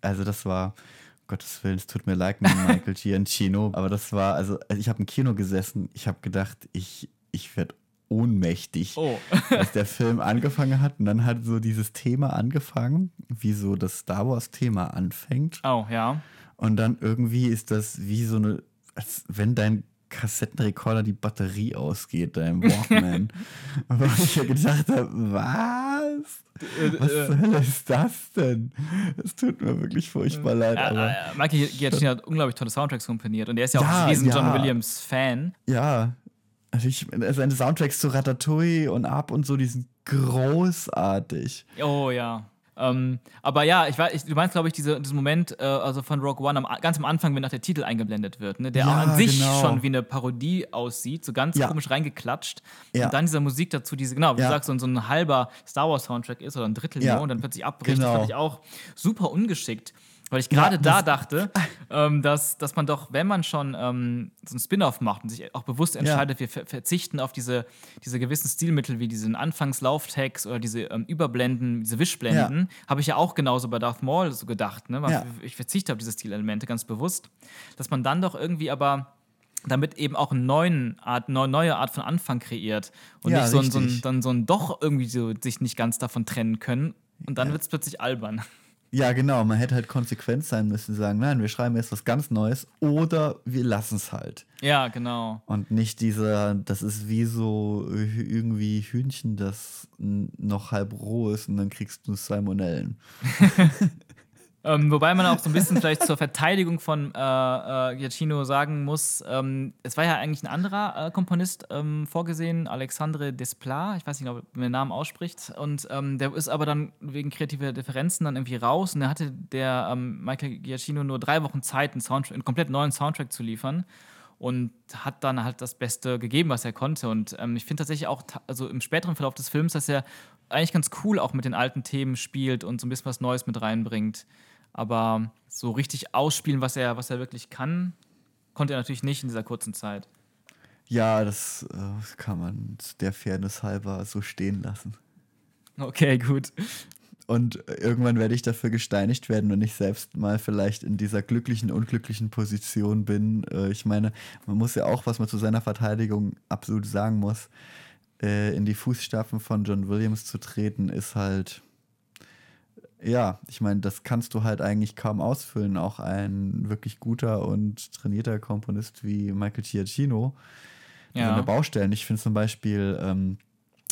also das war, Gottes Willen, es tut mir leid Michael Giacchino, aber das war, also, also ich habe im Kino gesessen, ich habe gedacht, ich, ich werde ohnmächtig, Oh. als der Film angefangen hat und dann hat so dieses Thema angefangen, wie so das Star Wars Thema anfängt Oh, ja. und dann irgendwie ist das wie so eine, als wenn dein Kassettenrekorder die Batterie ausgeht, dein Walkman. [LAUGHS] Wo ich ja gedacht habe, was? Was zur Hölle ist das denn? Es tut mir wirklich furchtbar leid. Äh, Aber äh, Michael Giacchino hat unglaublich tolle Soundtracks komponiert und er ist ja auch Ja, ein riesen ja. John Williams-Fan. ja, also ich, seine Soundtracks zu Ratatouille und Ab und so, die sind großartig. Oh ja. Ähm, aber ja, ich weiß, ich, du meinst, glaube ich, diese, diesen Moment, äh, also von Rogue One, am, ganz am Anfang, wenn nach der Titel eingeblendet wird, ne, der Ja, auch an sich genau. schon wie eine Parodie aussieht, so ganz Ja. komisch reingeklatscht. Ja. Und dann diese Musik dazu, diese, genau, wie du sagst, so, ein- so ein halber Star Wars-Soundtrack ist oder ein Drittel Ja. und dann plötzlich abbricht. Das Genau. fand ich auch super ungeschickt. Weil ich gerade Ja, da dachte, ähm, dass, dass man doch, wenn man schon ähm, so ein Spin-off macht und sich auch bewusst entscheidet, wir ver verzichten auf diese, diese gewissen Stilmittel wie diesen Anfangslauftext oder diese ähm, Überblenden, diese Wischblenden, habe ich ja auch genauso bei Darth Maul so gedacht. Ne? Ja. Ich verzichte auf diese Stilelemente ganz bewusst. Dass man dann doch irgendwie aber damit eben auch eine neuen Art, neu, neue Art von Anfang kreiert und Ja, nicht so ein, so ein, dann so ein doch irgendwie so sich nicht ganz davon trennen können und dann Ja. wird es plötzlich albern. Ja, genau. Man hätte halt konsequent sein müssen, sagen, nein, wir schreiben jetzt was ganz Neues oder wir lassen es halt. Ja, genau. Und nicht dieser, das ist wie so irgendwie Hühnchen, das noch halb roh ist und dann kriegst du Salmonellen. [LAUGHS] Ähm, wobei man auch so ein bisschen vielleicht zur Verteidigung von äh, äh, Giacchino sagen muss, ähm, es war ja eigentlich ein anderer äh, Komponist ähm, vorgesehen, Alexandre Desplat, ich weiß nicht, ob man den Namen ausspricht, und ähm, der ist aber dann wegen kreativer Differenzen dann irgendwie raus und da hatte der ähm, Michael Giacchino nur drei Wochen Zeit, einen, Soundtrack, einen komplett neuen Soundtrack zu liefern und hat dann halt das Beste gegeben, was er konnte. Und ähm, ich finde tatsächlich auch, also im späteren Verlauf des Films, dass er eigentlich ganz cool auch mit den alten Themen spielt und so ein bisschen was Neues mit reinbringt. Aber so richtig ausspielen, was er, was er wirklich kann, konnte er natürlich nicht in dieser kurzen Zeit. Ja, das äh, kann man der Fairness halber so stehen lassen. Okay, gut. Und irgendwann werde ich dafür gesteinigt werden und ich selbst mal vielleicht in dieser glücklichen, unglücklichen Position bin. Äh, ich meine, man muss ja auch, was man zu seiner Verteidigung absolut sagen muss, äh, in die Fußstapfen von John Williams zu treten, ist halt, ja, ich meine, das kannst du halt eigentlich kaum ausfüllen. Auch ein wirklich guter und trainierter Komponist wie Michael Giacchino. Ja. Seine Baustellen. Ich finde zum Beispiel, ähm,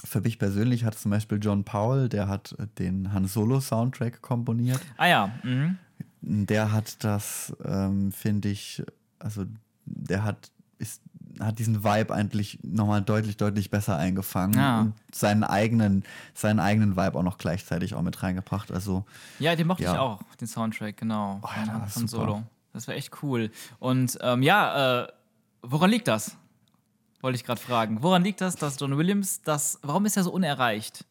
für mich persönlich hat zum Beispiel John Powell, der hat den Han Solo Soundtrack komponiert. Ah ja. Mhm. Der hat das, ähm, finde ich, also der hat, ist, hat diesen Vibe eigentlich nochmal deutlich, deutlich besser eingefangen Ja. und seinen eigenen, seinen eigenen Vibe auch noch gleichzeitig auch mit reingebracht. Also Ja, den mochte ich Ja. auch, den Soundtrack, genau. Oh ja, war von super. Solo. Das war echt cool. Und ähm, ja, äh, woran liegt das? Wollte ich gerade fragen. Woran liegt das, dass John Williams das. Warum ist er so unerreicht?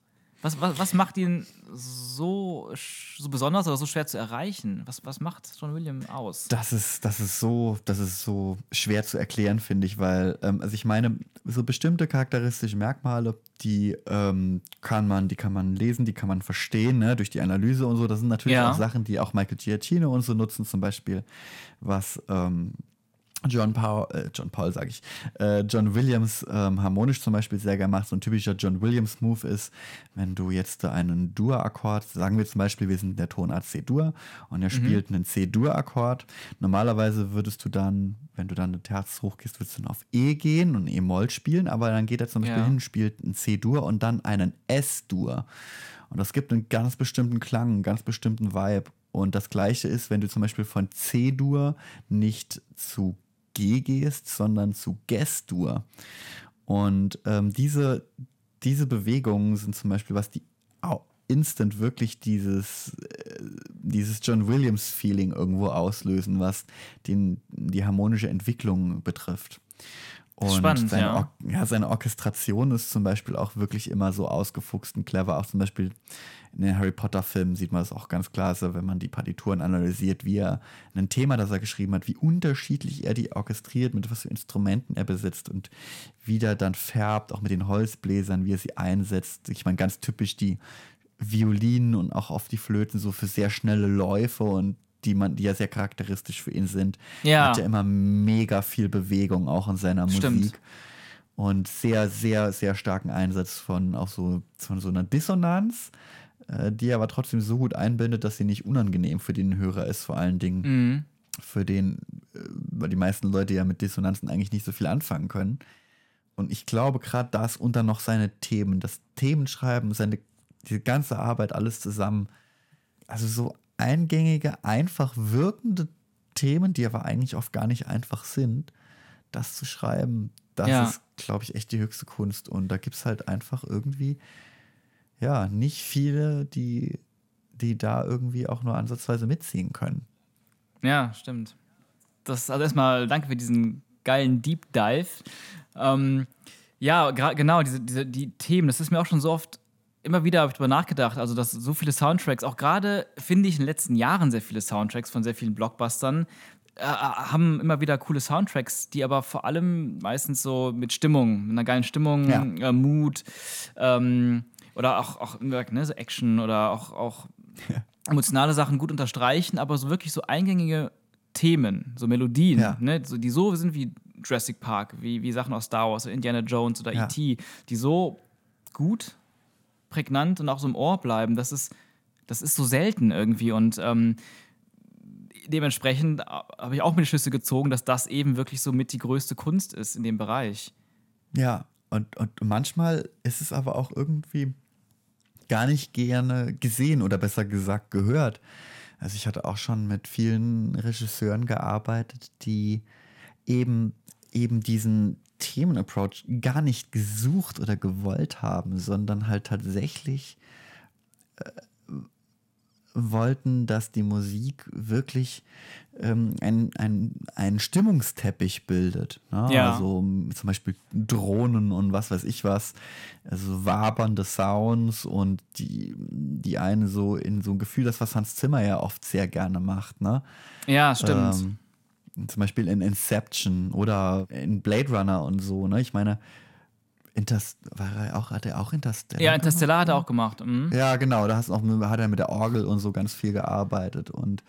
Was, was, was macht ihn so, so besonders oder so schwer zu erreichen? Was, was macht John Williams aus? Das ist, das ist so, das ist so schwer zu erklären, finde ich, weil, ähm, also ich meine, so bestimmte charakteristische Merkmale, die ähm, kann man, die kann man lesen, die kann man verstehen, ne, durch die Analyse und so. Das sind natürlich Ja. auch Sachen, die auch Michael Giacchino und so nutzen, zum Beispiel, was ähm, John Paul, äh, John Paul sage ich, äh, John Williams ähm, harmonisch zum Beispiel sehr gerne macht. So ein typischer John Williams Move ist, wenn du jetzt einen Dur-Akkord, sagen wir zum Beispiel, wir sind in der Tonart C-Dur und er spielt einen C-Dur-Akkord. Normalerweise würdest du dann, wenn du dann eine Terz hochgehst, würdest du dann auf E gehen und E-Moll spielen, aber dann geht er zum Beispiel Ja. hin, spielt einen C-Dur und dann einen S-Dur. Und das gibt einen ganz bestimmten Klang, einen ganz bestimmten Vibe. Und das gleiche ist, wenn du zum Beispiel von C-Dur nicht zu G gehst, sondern zu Ges-Dur. Und ähm, diese, diese Bewegungen sind zum Beispiel, was die au- instant wirklich dieses, äh, dieses John Williams-Feeling irgendwo auslösen, was den, die harmonische Entwicklung betrifft. Und Spannend, seine, ja. Ja, seine Orchestration ist zum Beispiel auch wirklich immer so ausgefuchst und clever. Auch zum Beispiel in den Harry Potter-Filmen sieht man das auch ganz klar, so, wenn man die Partituren analysiert, wie er ein Thema, das er geschrieben hat, wie unterschiedlich er die orchestriert, mit was für Instrumenten er besitzt und wie der dann färbt, auch mit den Holzbläsern, wie er sie einsetzt. Ich meine, ganz typisch die Violinen und auch auf die Flöten so für sehr schnelle Läufe und die man, die ja sehr charakteristisch für ihn sind. Ja. Er hat ja immer mega viel Bewegung auch in seiner Stimmt. Musik. Und sehr, sehr, sehr starken Einsatz von auch so, von so einer Dissonanz, äh, die er aber trotzdem so gut einbindet, dass sie nicht unangenehm für den Hörer ist, vor allen Dingen Mhm. für den, äh, weil die meisten Leute ja mit Dissonanzen eigentlich nicht so viel anfangen können. Und ich glaube, gerade das und dann noch seine Themen, das Themenschreiben, seine, diese ganze Arbeit, alles zusammen, also so eingängige, einfach wirkende Themen, die aber eigentlich oft gar nicht einfach sind, das zu schreiben, das Ja. ist, glaube ich, echt die höchste Kunst. Und da gibt es halt einfach irgendwie, ja, nicht viele, die, die da irgendwie auch nur ansatzweise mitziehen können. Ja, stimmt. Das, also erstmal danke für diesen geilen Deep Dive. Ähm, ja, genau, diese, diese, die Themen, das ist mir auch schon so oft immer wieder habe ich drüber nachgedacht, also dass so viele Soundtracks, auch gerade finde ich in den letzten Jahren sehr viele Soundtracks von sehr vielen Blockbustern, äh, haben immer wieder coole Soundtracks, die aber vor allem meistens so mit Stimmung, mit einer geilen Stimmung, Ja. äh, Mut ähm, oder auch, auch ne, so Action oder auch, auch [LAUGHS] emotionale Sachen gut unterstreichen, aber so wirklich so eingängige Themen, so Melodien, Ja. ne, so, die so sind wie Jurassic Park, wie, wie Sachen aus Star Wars, Indiana Jones oder Ja. E.T., die so gut, prägnant und auch so im Ohr bleiben, das ist, das ist so selten irgendwie und ähm, dementsprechend habe ich auch mir die Schlüsse gezogen, dass das eben wirklich so mit die größte Kunst ist in dem Bereich. Ja, und, und manchmal ist es aber auch irgendwie gar nicht gerne gesehen oder besser gesagt gehört. Also ich hatte auch schon mit vielen Regisseuren gearbeitet, die eben, eben diesen Themenapproach gar nicht gesucht oder gewollt haben, sondern halt tatsächlich äh, wollten, dass die Musik wirklich ähm, ein, ein, einen Stimmungsteppich bildet. Ne? Ja. Also zum Beispiel Drohnen und was weiß ich was, also wabernde Sounds und die, die eine so in so ein Gefühl, das was Hans Zimmer ja oft sehr gerne macht. Ne? Ja, stimmt. Ähm, zum Beispiel in Inception oder in Blade Runner und so. Ne? Ich meine, Interst war er auch, hat er auch Interstellar? ja, gemacht? Interstellar hat er auch gemacht. Mhm. Ja, genau, da hast auch, hat er mit der Orgel und so ganz viel gearbeitet. Und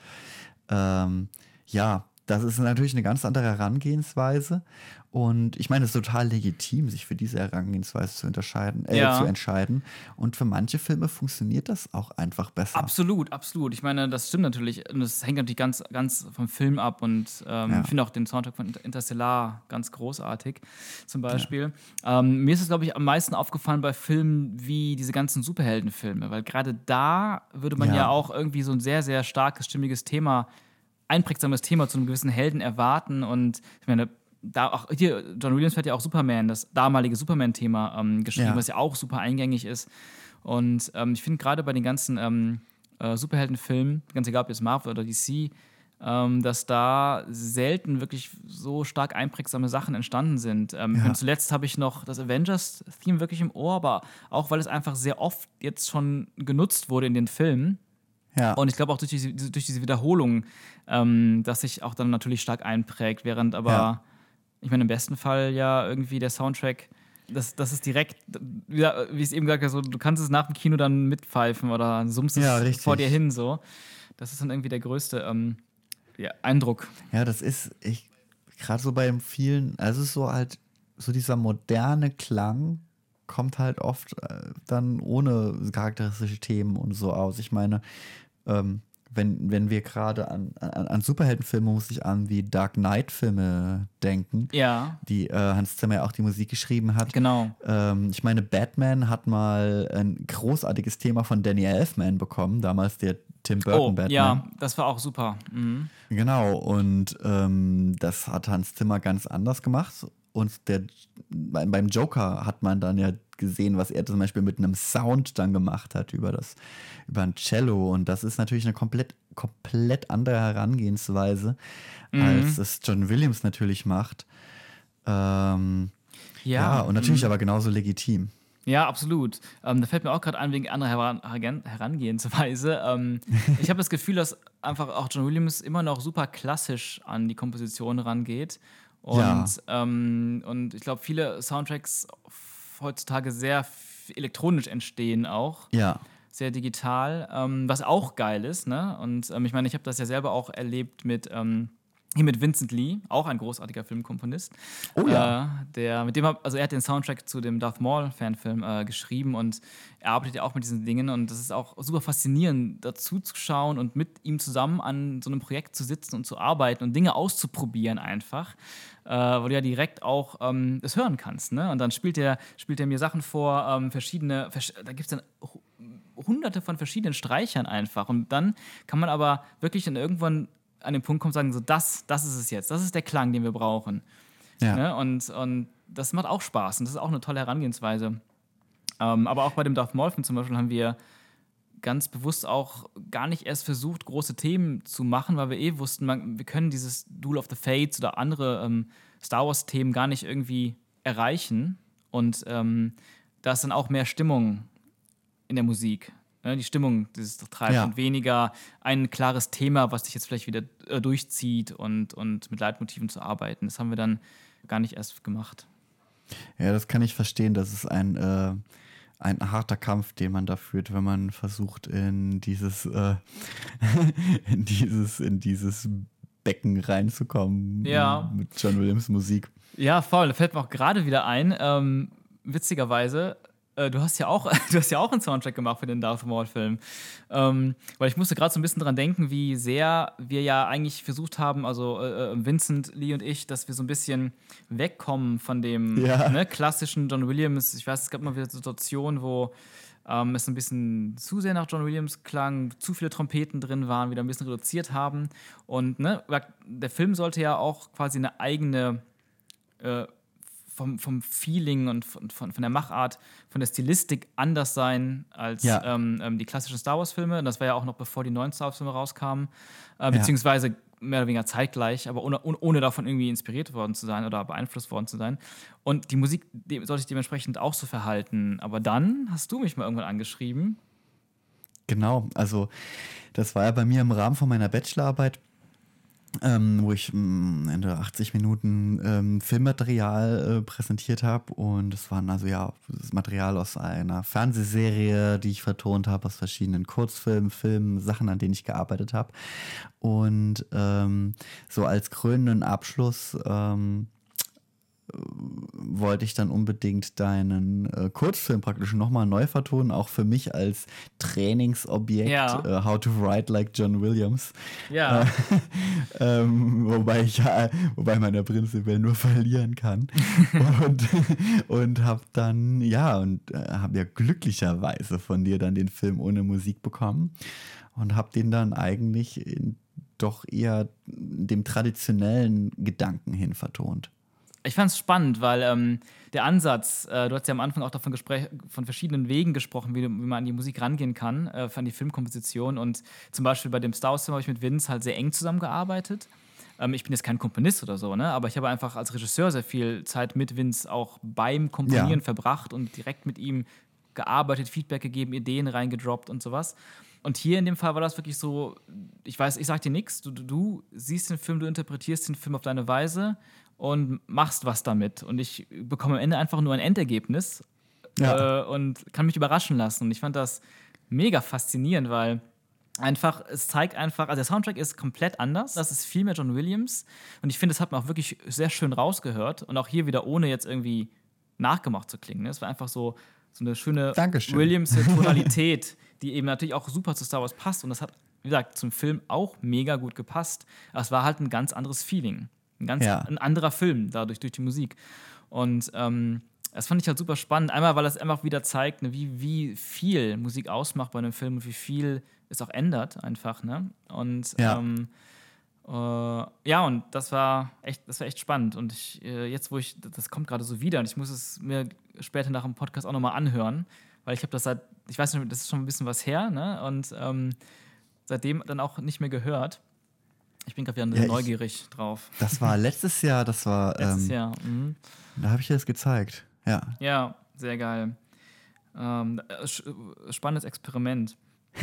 ähm, ja, das ist natürlich eine ganz andere Herangehensweise. Und ich meine, es ist total legitim, sich für diese Herangehensweise zu unterscheiden, äh, Ja. zu entscheiden. Und für manche Filme funktioniert das auch einfach besser. Absolut, absolut. Ich meine, das stimmt natürlich. Und das hängt natürlich ganz, ganz vom Film ab. Und ähm, Ja. ich finde auch den Soundtrack von Inter- Interstellar ganz großartig, zum Beispiel. Ähm, mir ist es, glaube ich, am meisten aufgefallen bei Filmen wie diese ganzen Superheldenfilme, weil gerade da würde man ja. Ja. auch irgendwie so ein sehr, sehr starkes, stimmiges Thema, einprägsames Thema zu einem gewissen Helden erwarten. Und ich meine, da auch hier, John Williams hat ja auch Superman, das damalige Superman-Thema ähm, geschrieben, Ja. was ja auch super eingängig ist. Und ähm, ich finde gerade bei den ganzen ähm, äh, Superheldenfilmen, ganz egal ob jetzt Marvel oder DC, ähm, dass da selten wirklich so stark einprägsame Sachen entstanden sind. Ähm, Ja. und zuletzt habe ich noch das Avengers-Theme wirklich im Ohr, aber auch weil es einfach sehr oft jetzt schon genutzt wurde in den Filmen. Ja. Und ich glaube auch durch diese, diese- durch diese Wiederholung, ähm, dass sich auch dann natürlich stark einprägt, während aber, Ja. Ich meine, im besten Fall ja irgendwie der Soundtrack, das, das ist direkt, ja, wie ich es eben gesagt habe, so, du kannst es nach dem Kino dann mitpfeifen oder summst es Ja, vor dir hin, so. Das ist dann irgendwie der größte ähm, ja, Eindruck. Ja, das ist, ich, gerade so bei vielen, also es ist so halt, so dieser moderne Klang kommt halt oft äh, dann ohne charakteristische Themen und so aus. Ich meine, ähm, wenn, wenn wir gerade an, an, an Superheldenfilme, muss ich an die Dark Knight-Filme denken, Ja, die äh, Hans Zimmer ja auch die Musik geschrieben hat. genau. Ähm, ich meine, Batman hat mal ein großartiges Thema von Danny Elfman bekommen, damals der Tim Burton Oh, Batman. ja, das war auch super. Mhm. Genau, und ähm, das hat Hans Zimmer ganz anders gemacht. Und der, beim beim Joker hat man dann ja gesehen, was er zum Beispiel mit einem Sound dann gemacht hat über das, über ein Cello. Und das ist natürlich eine komplett, komplett andere Herangehensweise, Mhm. als es John Williams natürlich macht. Ähm, ja, und natürlich mhm. aber genauso legitim. Ja, absolut. Ähm, da fällt mir auch gerade ein, wegen anderer Heran Heran- Herangehensweise. Ähm, [LAUGHS] ich habe das Gefühl, dass einfach auch John Williams immer noch super klassisch an die Komposition rangeht. Und, Ja. ähm, und ich glaube, viele Soundtracks heutzutage sehr elektronisch entstehen auch. Ja, Sehr digital, ähm, was auch geil ist. Ne? Und ähm, ich meine, ich habe das ja selber auch erlebt mit. Ähm, hier mit Vincent Lee, auch ein großartiger Filmkomponist. Oh ja. Äh, der, mit dem also er hat den Soundtrack zu dem Darth Maul Fanfilm äh, geschrieben und er arbeitet ja auch mit diesen Dingen und das ist auch super faszinierend, dazu zu schauen und mit ihm zusammen an so einem Projekt zu sitzen und zu arbeiten und Dinge auszuprobieren einfach, äh, wo du ja direkt auch ähm, das hören kannst. Ne? Und dann spielt er, spielt er mir Sachen vor, ähm, verschiedene, versch da gibt es dann hu- hunderte von verschiedenen Streichern einfach und dann kann man aber wirklich dann irgendwann an den Punkt und sagen, so das, das ist es jetzt, das ist der Klang, den wir brauchen. ja. Ne? Und, und das macht auch Spaß und das ist auch eine tolle Herangehensweise. Ähm, aber auch bei dem Darth Maul-Film zum Beispiel haben wir ganz bewusst auch gar nicht erst versucht, große Themen zu machen, weil wir eh wussten, man, wir können dieses Duel of the Fates oder andere ähm, Star Wars-Themen gar nicht irgendwie erreichen. Und ähm, da ist dann auch mehr Stimmung in der Musik. Ne? Die Stimmung, die es treibt Ja. und weniger ein klares Thema, was dich jetzt vielleicht wieder äh, durchzieht und, und mit Leitmotiven zu arbeiten. Das haben wir dann gar nicht erst gemacht. Ja, das kann ich verstehen. Das ist ein, äh, ein harter Kampf, den man da führt, wenn man versucht, in dieses, äh, [LAUGHS] in dieses, in dieses Becken reinzukommen Ja. mit John Williams Musik. Ja, voll. Da fällt mir auch gerade wieder ein, ähm, witzigerweise, äh, du hast ja auch, [LAUGHS] du hast ja auch einen Soundtrack gemacht für den Darth Maul-Film. Ähm, weil ich musste gerade so ein bisschen dran denken, wie sehr wir ja eigentlich versucht haben, also äh, äh, Vincent, Lee und ich, dass wir so ein bisschen wegkommen von dem Ja. ne, klassischen John Williams. Ich weiß, es gab mal wieder Situationen, wo ähm, es ein bisschen zu sehr nach John Williams klang, zu viele Trompeten drin waren, wieder ein bisschen reduziert haben. Und ne, der Film sollte ja auch quasi eine eigene äh, vom, vom Feeling und von, von, von der Machart, von der Stilistik anders sein als Ja. ähm, ähm, die klassischen Star Wars-Filme. Und das war ja auch noch bevor die neuen Star Wars-Filme rauskamen. Äh, beziehungsweise mehr oder weniger zeitgleich, aber ohne, ohne, davon irgendwie inspiriert worden zu sein oder beeinflusst worden zu sein. Und die Musik sollte sich dementsprechend auch so verhalten. Aber dann hast du mich mal irgendwann angeschrieben. Genau, also das war ja bei mir im Rahmen von meiner Bachelorarbeit, ähm, wo ich mh, Ende 80 Minuten ähm, Filmmaterial äh, präsentiert habe. Und es waren also ja das Material aus einer Fernsehserie, die ich vertont habe, aus verschiedenen Kurzfilmen, Filmen, Sachen, an denen ich gearbeitet habe. Und ähm, so als krönenden Abschluss ähm, wollte ich dann unbedingt deinen äh, Kurzfilm praktisch nochmal neu vertonen, auch für mich als Trainingsobjekt, Ja. äh, How to Write Like John Williams. Ja. Äh, [LAUGHS] ähm, wobei ich ja, wobei man ja prinzipiell nur verlieren kann. [LAUGHS] und und habe dann, ja, und äh, habe ja glücklicherweise von dir dann den Film ohne Musik bekommen und habe den dann eigentlich in, doch eher dem traditionellen Gedanken hin vertont. Ich fand es spannend, weil ähm, der Ansatz, äh, du hast ja am Anfang auch davon von verschiedenen Wegen gesprochen, wie, wie man an die Musik rangehen kann, äh, an die Filmkomposition. Und zum Beispiel bei dem Star Wars-Film habe ich mit Vince halt sehr eng zusammengearbeitet. Ähm, ich bin jetzt kein Komponist oder so, ne? aber ich habe einfach als Regisseur sehr viel Zeit mit Vince auch beim Komponieren Ja. verbracht und direkt mit ihm gearbeitet, Feedback gegeben, Ideen reingedroppt und sowas. Und hier in dem Fall war das wirklich so, ich weiß, ich sag dir nichts, du, du, du siehst den Film, du interpretierst den Film auf deine Weise und machst was damit. Und ich bekomme am Ende einfach nur ein Endergebnis Ja. äh, und kann mich überraschen lassen. Und ich fand das mega faszinierend, weil einfach, es zeigt einfach, also der Soundtrack ist komplett anders. Das ist viel mehr John Williams. Und ich finde, das hat man auch wirklich sehr schön rausgehört. Und auch hier wieder ohne jetzt irgendwie nachgemacht zu klingen. ne? Es war einfach so, so eine schöne Dankeschön. Williams [LAUGHS] Tonalität, die eben natürlich auch super zu Star Wars passt. Und das hat, wie gesagt, zum Film auch mega gut gepasst. Aber es war halt ein ganz anderes Feeling. Ein ganz Ja. ein anderer Film, dadurch durch die Musik. Und ähm, das fand ich halt super spannend. Einmal, weil es einfach wieder zeigt, ne, wie, wie viel Musik ausmacht bei einem Film und wie viel es auch ändert, einfach. Ne? Und Ja. ähm, äh, ja, und das war echt, das war echt spannend. Und ich, äh, jetzt, wo ich, das kommt gerade so wieder und ich muss es mir später nach dem Podcast auch nochmal anhören, weil ich habe das seit, ich weiß nicht, das ist schon ein bisschen was her, ne? Und ähm, seitdem dann auch nicht mehr gehört. Ich bin gerade wieder Ja, ich- neugierig drauf. Das war letztes Jahr, das war, [LAUGHS] Letztes ähm, Jahr. Mhm. da habe ich dir das gezeigt. Ja. Ja, sehr geil. Ähm, äh, äh, spannendes Experiment. [LAUGHS]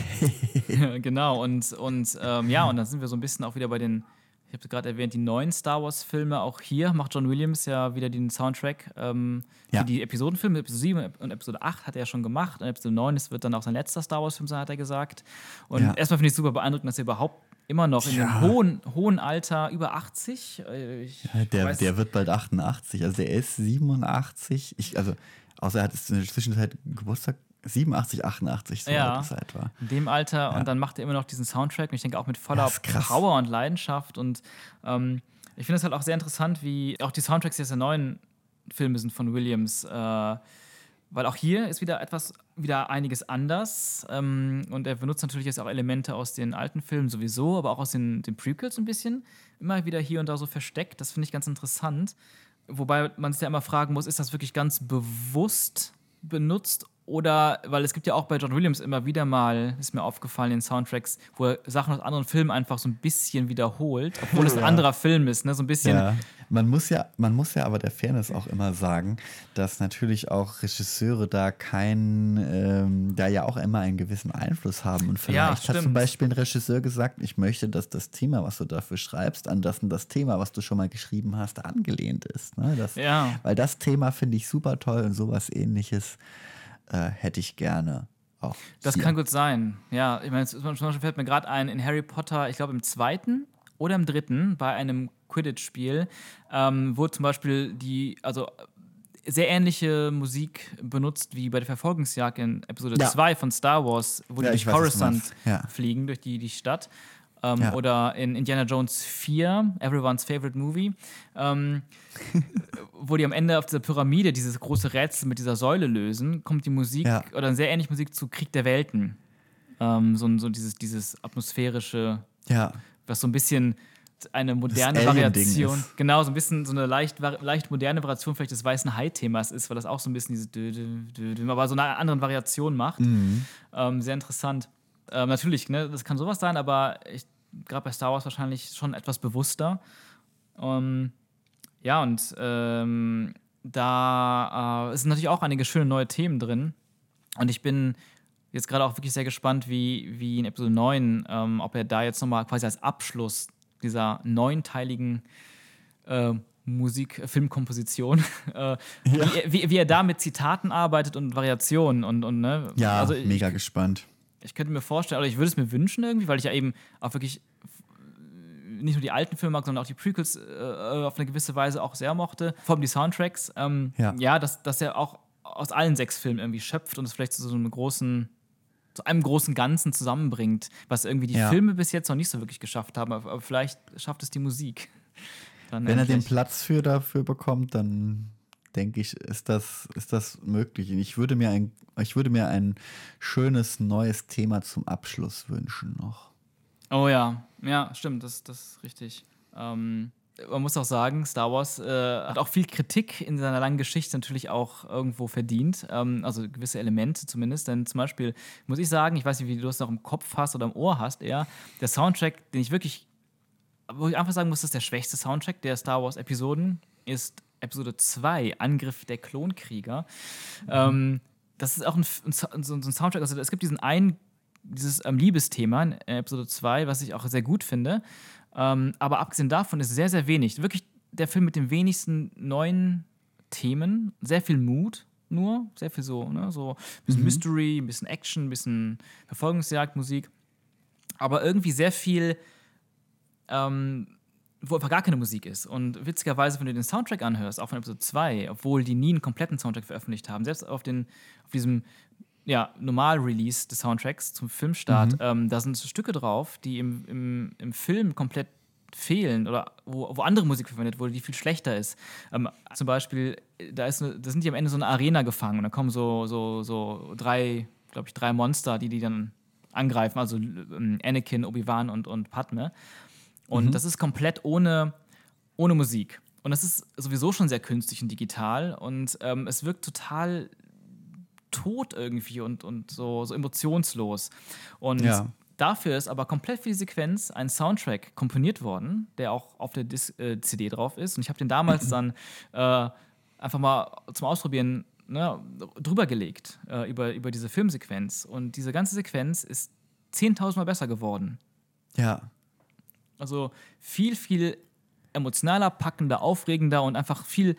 [LAUGHS] Genau, und, und ähm, ja, und dann sind wir so ein bisschen auch wieder bei den, ich habe gerade erwähnt, die neuen Star Wars-Filme. Auch hier macht John Williams ja wieder den Soundtrack ähm, Ja. für die Episodenfilme. Episode 7 und Episode 8 hat er ja schon gemacht. Und Episode 9 das wird dann auch sein letzter Star Wars-Film sein, hat er gesagt. Und Ja. erstmal finde ich es super beeindruckend, dass er überhaupt immer noch in Ja. dem hohen, hohen Alter, über 80, äh, ich Der, weiß- der wird bald 88, also der ist 87. Ich, also, außer er hat in der Zwischenzeit Geburtstag 87, 88, so Ja. alt ist er etwa. in dem Alter und dann macht er immer noch diesen Soundtrack und ich denke auch mit voller Ja. Power und Leidenschaft und ähm, ich finde es halt auch sehr interessant, wie auch die Soundtracks jetzt der neuen Filme sind von Williams, äh, weil auch hier ist wieder etwas, wieder einiges anders. Ähm, und er benutzt natürlich jetzt auch Elemente aus den alten Filmen sowieso, aber auch aus den, den Prequels ein bisschen, immer wieder hier und da so versteckt, das finde ich ganz interessant, wobei man sich ja immer fragen muss, ist das wirklich ganz bewusst benutzt oder, weil es gibt ja auch bei John Williams immer wieder mal, ist mir aufgefallen in Soundtracks, wo er Sachen aus anderen Filmen einfach so ein bisschen wiederholt, obwohl es ein Ja. anderer Film ist, ne? So ein bisschen. Ja, man muss ja, man muss ja aber der Fairness auch immer sagen, dass natürlich auch Regisseure da keinen, ähm, da ja auch immer einen gewissen Einfluss haben. Und Ja, vielleicht hat zum. Beispiel ein Regisseur gesagt, ich möchte, dass das Thema, was du dafür schreibst, an das und das Thema, was du schon mal geschrieben hast, angelehnt ist. Ne? Das, Ja. Weil das Thema finde ich super toll und sowas ähnliches äh, hätte ich gerne auch. Das hier. kann gut sein. Ja, ich meine, zum Beispiel fällt mir gerade ein, in Harry Potter, ich glaube im zweiten oder im dritten, bei einem Quidditch-Spiel, ähm, wurde zum Beispiel die, also sehr ähnliche Musik benutzt wie bei der Verfolgungsjagd in Episode Ja. 2 von Star Wars, wo Ja, die durch Coruscant. Ja. fliegen, durch die, die Stadt. Ähm, Ja. Oder in Indiana Jones 4, Everyone's Favorite Movie, ähm, [LAUGHS] wo die am Ende auf dieser Pyramide dieses große Rätsel mit dieser Säule lösen, kommt die Musik Ja. oder eine sehr ähnliche Musik zu Krieg der Welten. Ähm, so, so dieses, dieses atmosphärische, Ja, was so ein bisschen eine moderne Variation, genau, so ein bisschen so eine leicht, leicht moderne Variation vielleicht des weißen Hai-Themas ist, weil das auch so ein bisschen diese, aber so eine andere Variation macht. Mhm. Ähm, sehr interessant. Ähm, natürlich, ne, das kann sowas sein, aber ich gerade bei Star Wars wahrscheinlich schon etwas bewusster. Ähm, ja, und ähm, da äh, sind natürlich auch einige schöne neue Themen drin. Und ich bin jetzt gerade auch wirklich sehr gespannt, wie, wie in Episode 9, ähm, ob er da jetzt nochmal quasi als Abschluss dieser neunteiligen äh, Musik, Filmkomposition, [LAUGHS] äh, wie, er- wie, wie er da mit Zitaten arbeitet und Variationen und, und ne? ja also ich, mega gespannt. Ich könnte mir vorstellen, oder ich würde es mir wünschen irgendwie, weil ich ja eben auch wirklich nicht nur die alten Filme mag, sondern auch die Prequels äh, auf eine gewisse Weise auch sehr mochte. Vor allem die Soundtracks. Ähm, ja, ja dass, dass er auch aus allen sechs Filmen irgendwie schöpft und es vielleicht zu so einem großen zu einem großen Ganzen zusammenbringt, was irgendwie die ja. Filme bis jetzt noch nicht so wirklich geschafft haben, aber vielleicht schafft es die Musik. [LAUGHS] Dann Wenn er den Platz für dafür bekommt, dann denke ich, ist das, ist das möglich. Und ich würde mir ein, ich würde mir ein schönes neues Thema zum Abschluss wünschen noch. Oh ja, ja, stimmt, das, das ist richtig. Ähm, man muss auch sagen, Star Wars äh, hat auch viel Kritik in seiner langen Geschichte natürlich auch irgendwo verdient. Ähm, also gewisse Elemente zumindest. Denn zum Beispiel muss ich sagen, ich weiß nicht, wie du es noch im Kopf hast oder im Ohr hast, eher, der Soundtrack, den ich wirklich, wo ich einfach sagen muss, das ist der schwächste Soundtrack der Star Wars-Episoden, ist Episode 2, Angriff der Klonkrieger. Mhm. Ähm, das ist auch ein, ein, so ein Soundtrack, also es gibt diesen einen, dieses ähm, Liebesthema in Episode 2, was ich auch sehr gut finde. Ähm, aber abgesehen davon ist sehr, sehr wenig. Wirklich der Film mit den wenigsten neuen Themen, sehr viel Mut nur, sehr viel so, ne? so ein bisschen mhm. Mystery, ein bisschen Action, ein bisschen Verfolgungsjagdmusik. Aber irgendwie sehr viel, ähm, wo einfach gar keine Musik ist. Und witzigerweise, wenn du den Soundtrack anhörst, auch von Episode 2, obwohl die nie einen kompletten Soundtrack veröffentlicht haben, selbst auf, den, auf diesem ja, Normal-Release des Soundtracks zum Filmstart, mhm. ähm, da sind Stücke drauf, die im, im, im Film komplett fehlen oder wo, wo andere Musik verwendet wurde, die viel schlechter ist. Ähm, zum Beispiel, da, ist da sind die am Ende so eine Arena gefangen und da kommen so, so, so drei, glaube ich, drei Monster, die die dann angreifen, also ähm, Anakin, Obi-Wan und, und Padme. Und mhm. das ist komplett ohne, ohne Musik. Und das ist sowieso schon sehr künstlich und digital und ähm, es wirkt total tot irgendwie und, und so, so emotionslos. Und ja. dafür ist aber komplett für die Sequenz ein Soundtrack komponiert worden, der auch auf der Dis äh, CD drauf ist. Und ich habe den damals [CLEARS THROAT] dann äh, einfach mal zum Ausprobieren ne, drüber gelegt, äh, über, über diese Filmsequenz. Und diese ganze Sequenz ist 10.000 Mal besser geworden. Ja. Also viel, viel emotionaler, packender, aufregender und einfach viel,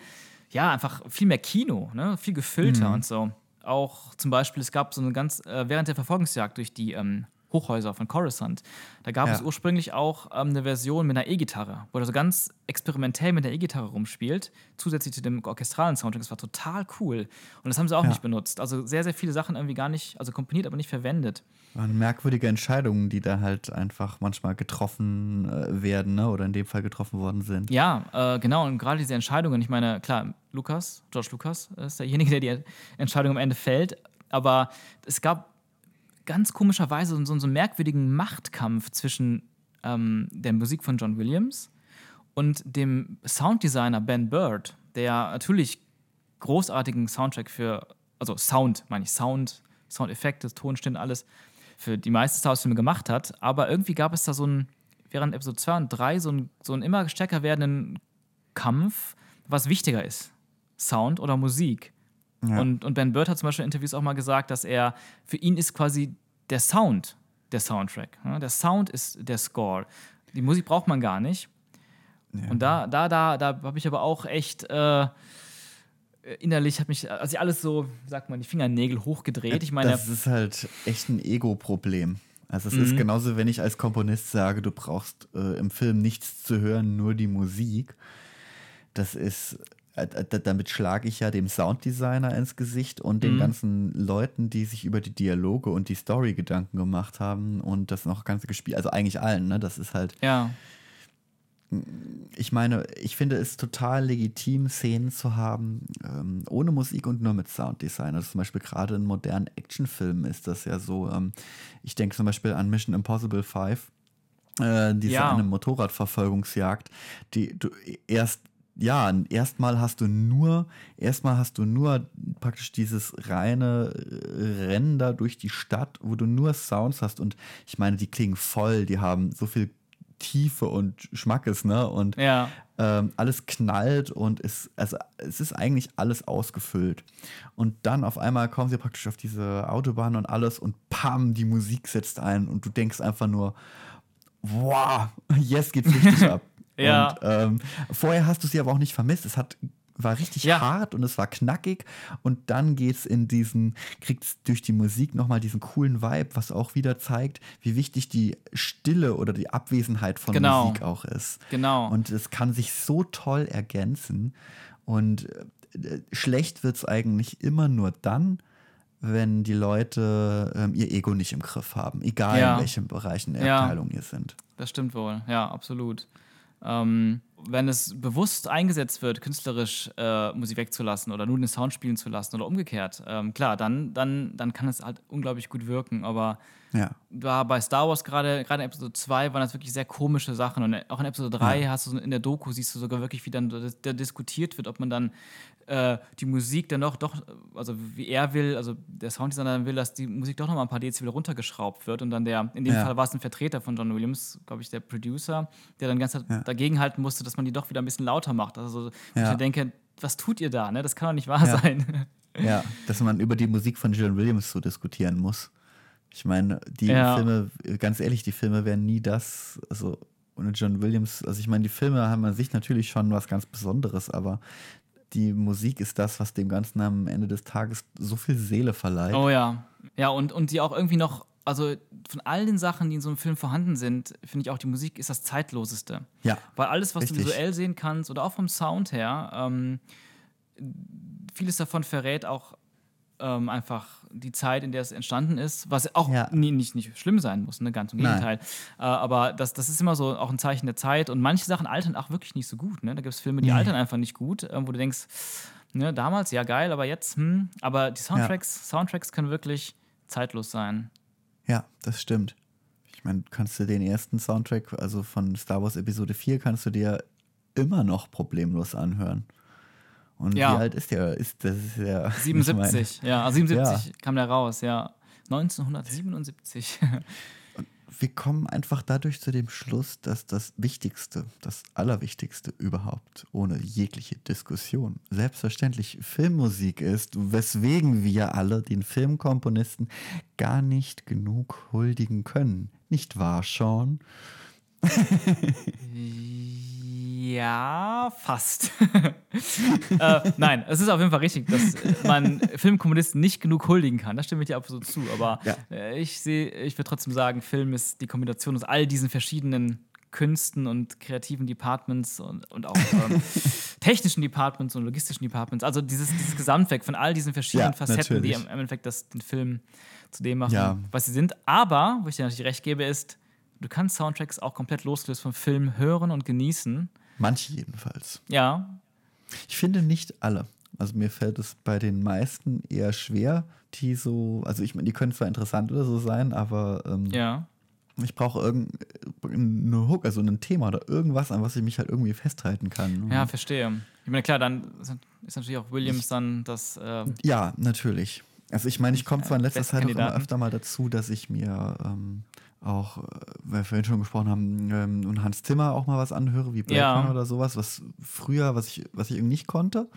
ja, einfach viel mehr Kino, ne? viel gefüllter mhm. und so auch zum Beispiel, es gab so eine ganz, äh, während der Verfolgungsjagd durch die ähm, Hochhäuser von Coruscant, da gab ja. es ursprünglich auch ähm, eine Version mit einer E-Gitarre, wo er so ganz experimentell mit der E-Gitarre rumspielt, zusätzlich zu dem orchestralen Soundtrack. Das war total cool. Und das haben sie auch ja. nicht benutzt. Also sehr, sehr viele Sachen irgendwie gar nicht, also komponiert, aber nicht verwendet. Waren merkwürdige Entscheidungen, die da halt einfach manchmal getroffen äh, werden, ne? oder in dem Fall getroffen worden sind. Ja, äh, genau. Und gerade diese Entscheidungen, ich meine, klar, Lukas, George Lucas ist derjenige, [LAUGHS] der die Entscheidung am Ende fällt. Aber es gab ganz komischerweise so, so einen merkwürdigen Machtkampf zwischen ähm, der Musik von John Williams und dem Sounddesigner Ben Bird, der natürlich großartigen Soundtrack für, also Sound, meine ich, Sound, Soundeffekte, Tonstimmen, alles für die meisten Star Wars-Filme gemacht hat. Aber irgendwie gab es da so einen, während Episode 2 und 3 so einen, so einen immer stärker werdenden Kampf, was wichtiger ist. Sound oder Musik. Ja. Und, und Ben Bird hat zum Beispiel in Interviews auch mal gesagt, dass er, für ihn ist quasi der Sound der Soundtrack. Ja? Der Sound ist der Score. Die Musik braucht man gar nicht. Ja. Und da, da, da, da habe ich aber auch echt äh, innerlich hat mich, also alles so, sagt man, die Fingernägel hochgedreht. Ich meine, das ist halt echt ein Ego-Problem. Also es mhm. ist genauso, wenn ich als Komponist sage, du brauchst äh, im Film nichts zu hören, nur die Musik. Das ist damit schlage ich ja dem Sounddesigner ins Gesicht und den mhm. ganzen Leuten, die sich über die Dialoge und die Story Gedanken gemacht haben und das noch ganze gespielt, also eigentlich allen, ne? Das ist halt. Ja. Ich meine, ich finde es total legitim, Szenen zu haben, ähm, ohne Musik und nur mit Sounddesign. Also zum Beispiel gerade in modernen Actionfilmen ist das ja so. Ähm, ich denke zum Beispiel an Mission Impossible 5. Äh, diese ja. eine Motorradverfolgungsjagd, die du erst ja, erstmal hast du nur, erstmal hast du nur praktisch dieses reine äh, Rennen da durch die Stadt, wo du nur Sounds hast und ich meine, die klingen voll, die haben so viel Tiefe und Schmackes, ne? Und ja. ähm, alles knallt und es, also, es ist eigentlich alles ausgefüllt. Und dann auf einmal kommen sie praktisch auf diese Autobahn und alles und pam, die Musik setzt ein und du denkst einfach nur, wow, [LAUGHS] jetzt geht's richtig [LAUGHS] ab. Ja. Und ähm, vorher hast du sie aber auch nicht vermisst. Es hat war richtig Ja. hart und es war knackig und dann geht's in diesen, kriegt's durch die Musik nochmal diesen coolen Vibe, was auch wieder zeigt, wie wichtig die Stille oder die Abwesenheit von Genau. Musik auch ist. Genau. Und es kann sich so toll ergänzen. Und äh, schlecht wird es eigentlich immer nur dann, wenn die Leute ähm, ihr Ego nicht im Griff haben, egal Ja. in welchen Bereichen der Ja. Abteilung ihr sind. Das stimmt wohl, ja, absolut. Ähm, wenn es bewusst eingesetzt wird, künstlerisch äh, Musik wegzulassen oder nur den Sound spielen zu lassen oder umgekehrt, ähm, klar, dann, dann, dann kann es halt unglaublich gut wirken. Aber Ja, da bei Star Wars gerade, gerade in Episode 2 waren das wirklich sehr komische Sachen. Und auch in Episode 3 hast du so in der Doku, siehst du sogar wirklich, wie dann da, diskutiert wird, ob man dann äh, die Musik dann doch, doch, also wie er will, also der Sounddesigner dann will, dass die Musik doch noch mal ein paar Dezibel runtergeschraubt wird. Und dann der, in dem Ja. Fall war es ein Vertreter von John Williams, glaube ich, der Producer, der dann ganz Ja. dagegen halten musste, dass man die doch wieder ein bisschen lauter macht. Also Ja. ich denke, was tut ihr da? Ne? Das kann doch nicht wahr Ja. sein. ja, [LAUGHS] dass man über die Musik von John Williams so diskutieren muss. Ich meine, die Ja. Filme, ganz ehrlich, die Filme wären nie das, also ohne John Williams, also ich meine, die Filme haben an sich natürlich schon was ganz Besonderes, aber die Musik ist das, was dem Ganzen am Ende des Tages so viel Seele verleiht. Oh ja. Ja, und, und die auch irgendwie noch, also von all den Sachen, die in so einem Film vorhanden sind, finde ich auch, die Musik ist das Zeitloseste. Ja. Weil alles, was Richtig. du visuell sehen kannst oder auch vom Sound her, ähm, vieles davon verrät auch ähm, einfach die Zeit, in der es entstanden ist, was auch Ja. nie, nicht, nicht schlimm sein muss, ne? ganz im. Gegenteil. Äh, aber das, das ist immer so auch ein Zeichen der Zeit und manche Sachen altern auch wirklich nicht so gut. Ne? Da gibt es Filme, die Nee. altern einfach nicht gut, äh, wo du denkst, ne, damals ja geil, aber jetzt, hm. Aber die Soundtracks, Soundtracks können wirklich zeitlos sein. Ja, das stimmt. Ich meine, kannst du den ersten Soundtrack, also von Star Wars Episode 4, kannst du dir immer noch problemlos anhören. Und Ja. wie alt ist der? Ist, das ist ja, [LAUGHS] ich 77, ja, also 77 Ja. kam der raus, ja. 1977. meine, wir kommen einfach dadurch zu dem Schluss, dass das Wichtigste, das Allerwichtigste überhaupt, ohne jegliche Diskussion, selbstverständlich Filmmusik ist, weswegen wir alle den Filmkomponisten gar nicht genug huldigen können. Nicht wahr, Sean? [LAUGHS] Ja, fast. [LAUGHS] äh, nein, es ist auf jeden Fall richtig, dass man Filmkommunisten nicht genug huldigen kann. Das stimme ich dir absolut zu. Aber Ja. äh, ich sehe, ich würde trotzdem sagen, Film ist die Kombination aus all diesen verschiedenen Künsten und kreativen Departments und, und auch ähm, [LAUGHS] technischen Departments und logistischen Departments. Also dieses, dieses Gesamtwerk von all diesen verschiedenen Ja, Facetten, die natürlich. im im Endeffekt das, den Film zu dem machen, Ja. was sie sind. Aber, wo ich dir natürlich recht gebe, ist, du kannst Soundtracks auch komplett losgelöst vom Film hören und genießen. Manche jedenfalls. Ja, Ich finde nicht alle. Also mir fällt es bei den meisten eher schwer, die so, also ich meine, die können zwar interessant oder so sein, aber ähm, ja. ich brauche irgendeinen Hook, also ein Thema oder irgendwas, an was ich mich halt irgendwie festhalten kann. Ja, verstehe. Ich meine, klar, dann ist natürlich auch Williams dann das. Äh, Ja, natürlich. Also ich meine, ich komme zwar in letzter Zeit auch immer öfter mal dazu, dass ich mir ähm, auch, äh, weil wir vorhin schon gesprochen haben, ähm, und Hans Zimmer auch mal was anhöre, wie Blade Ja. Oder sowas, was früher, was ich, was ich irgendwie nicht konnte.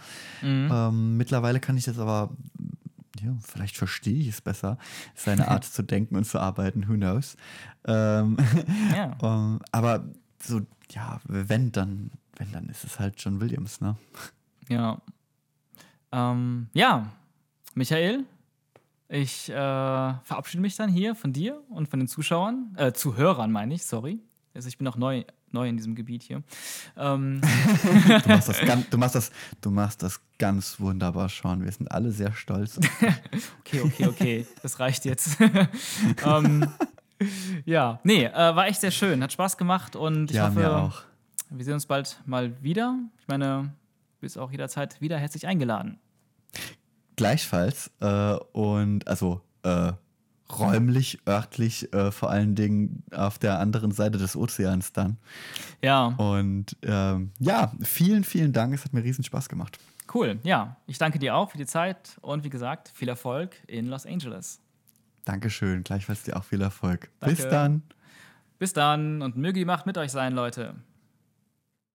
mhm. Ähm, mittlerweile kann ich das aber, ja, vielleicht verstehe ich es besser, seine Art [LAUGHS] zu denken und zu arbeiten, who knows. Ähm, [LAUGHS] ja. [LAUGHS] ähm, aber so, ja, wenn dann, wenn dann ist es halt John Williams, ne? Ja. Ähm, ja, Michael, ich äh, verabschiede mich dann hier von dir und von den Zuschauern, äh, Zuhörern meine ich, sorry. Also ich bin auch neu, neu in diesem Gebiet hier. Ähm, [LAUGHS] Du machst das ganz, du machst das, du machst das ganz wunderbar, Sean. Wir sind alle sehr stolz. [LAUGHS] okay, okay, okay, das reicht jetzt. [LAUGHS] ähm, ja, nee, äh, war echt sehr schön, hat Spaß gemacht und ich ja, hoffe, wir sehen uns bald mal wieder. Ich meine, du bist auch jederzeit wieder herzlich eingeladen. Gleichfalls. Äh, und also äh, räumlich, örtlich, äh, vor allen Dingen auf der anderen Seite des Ozeans dann. Ja, Und ähm, ja, vielen, vielen Dank. Es hat mir riesen Spaß gemacht. cool. Ja, ich danke dir auch für die Zeit und wie gesagt, viel Erfolg in Los Angeles. Dankeschön. Gleichfalls dir auch viel Erfolg. Danke. Bis dann. Bis dann und möge die Macht mit euch sein, Leute.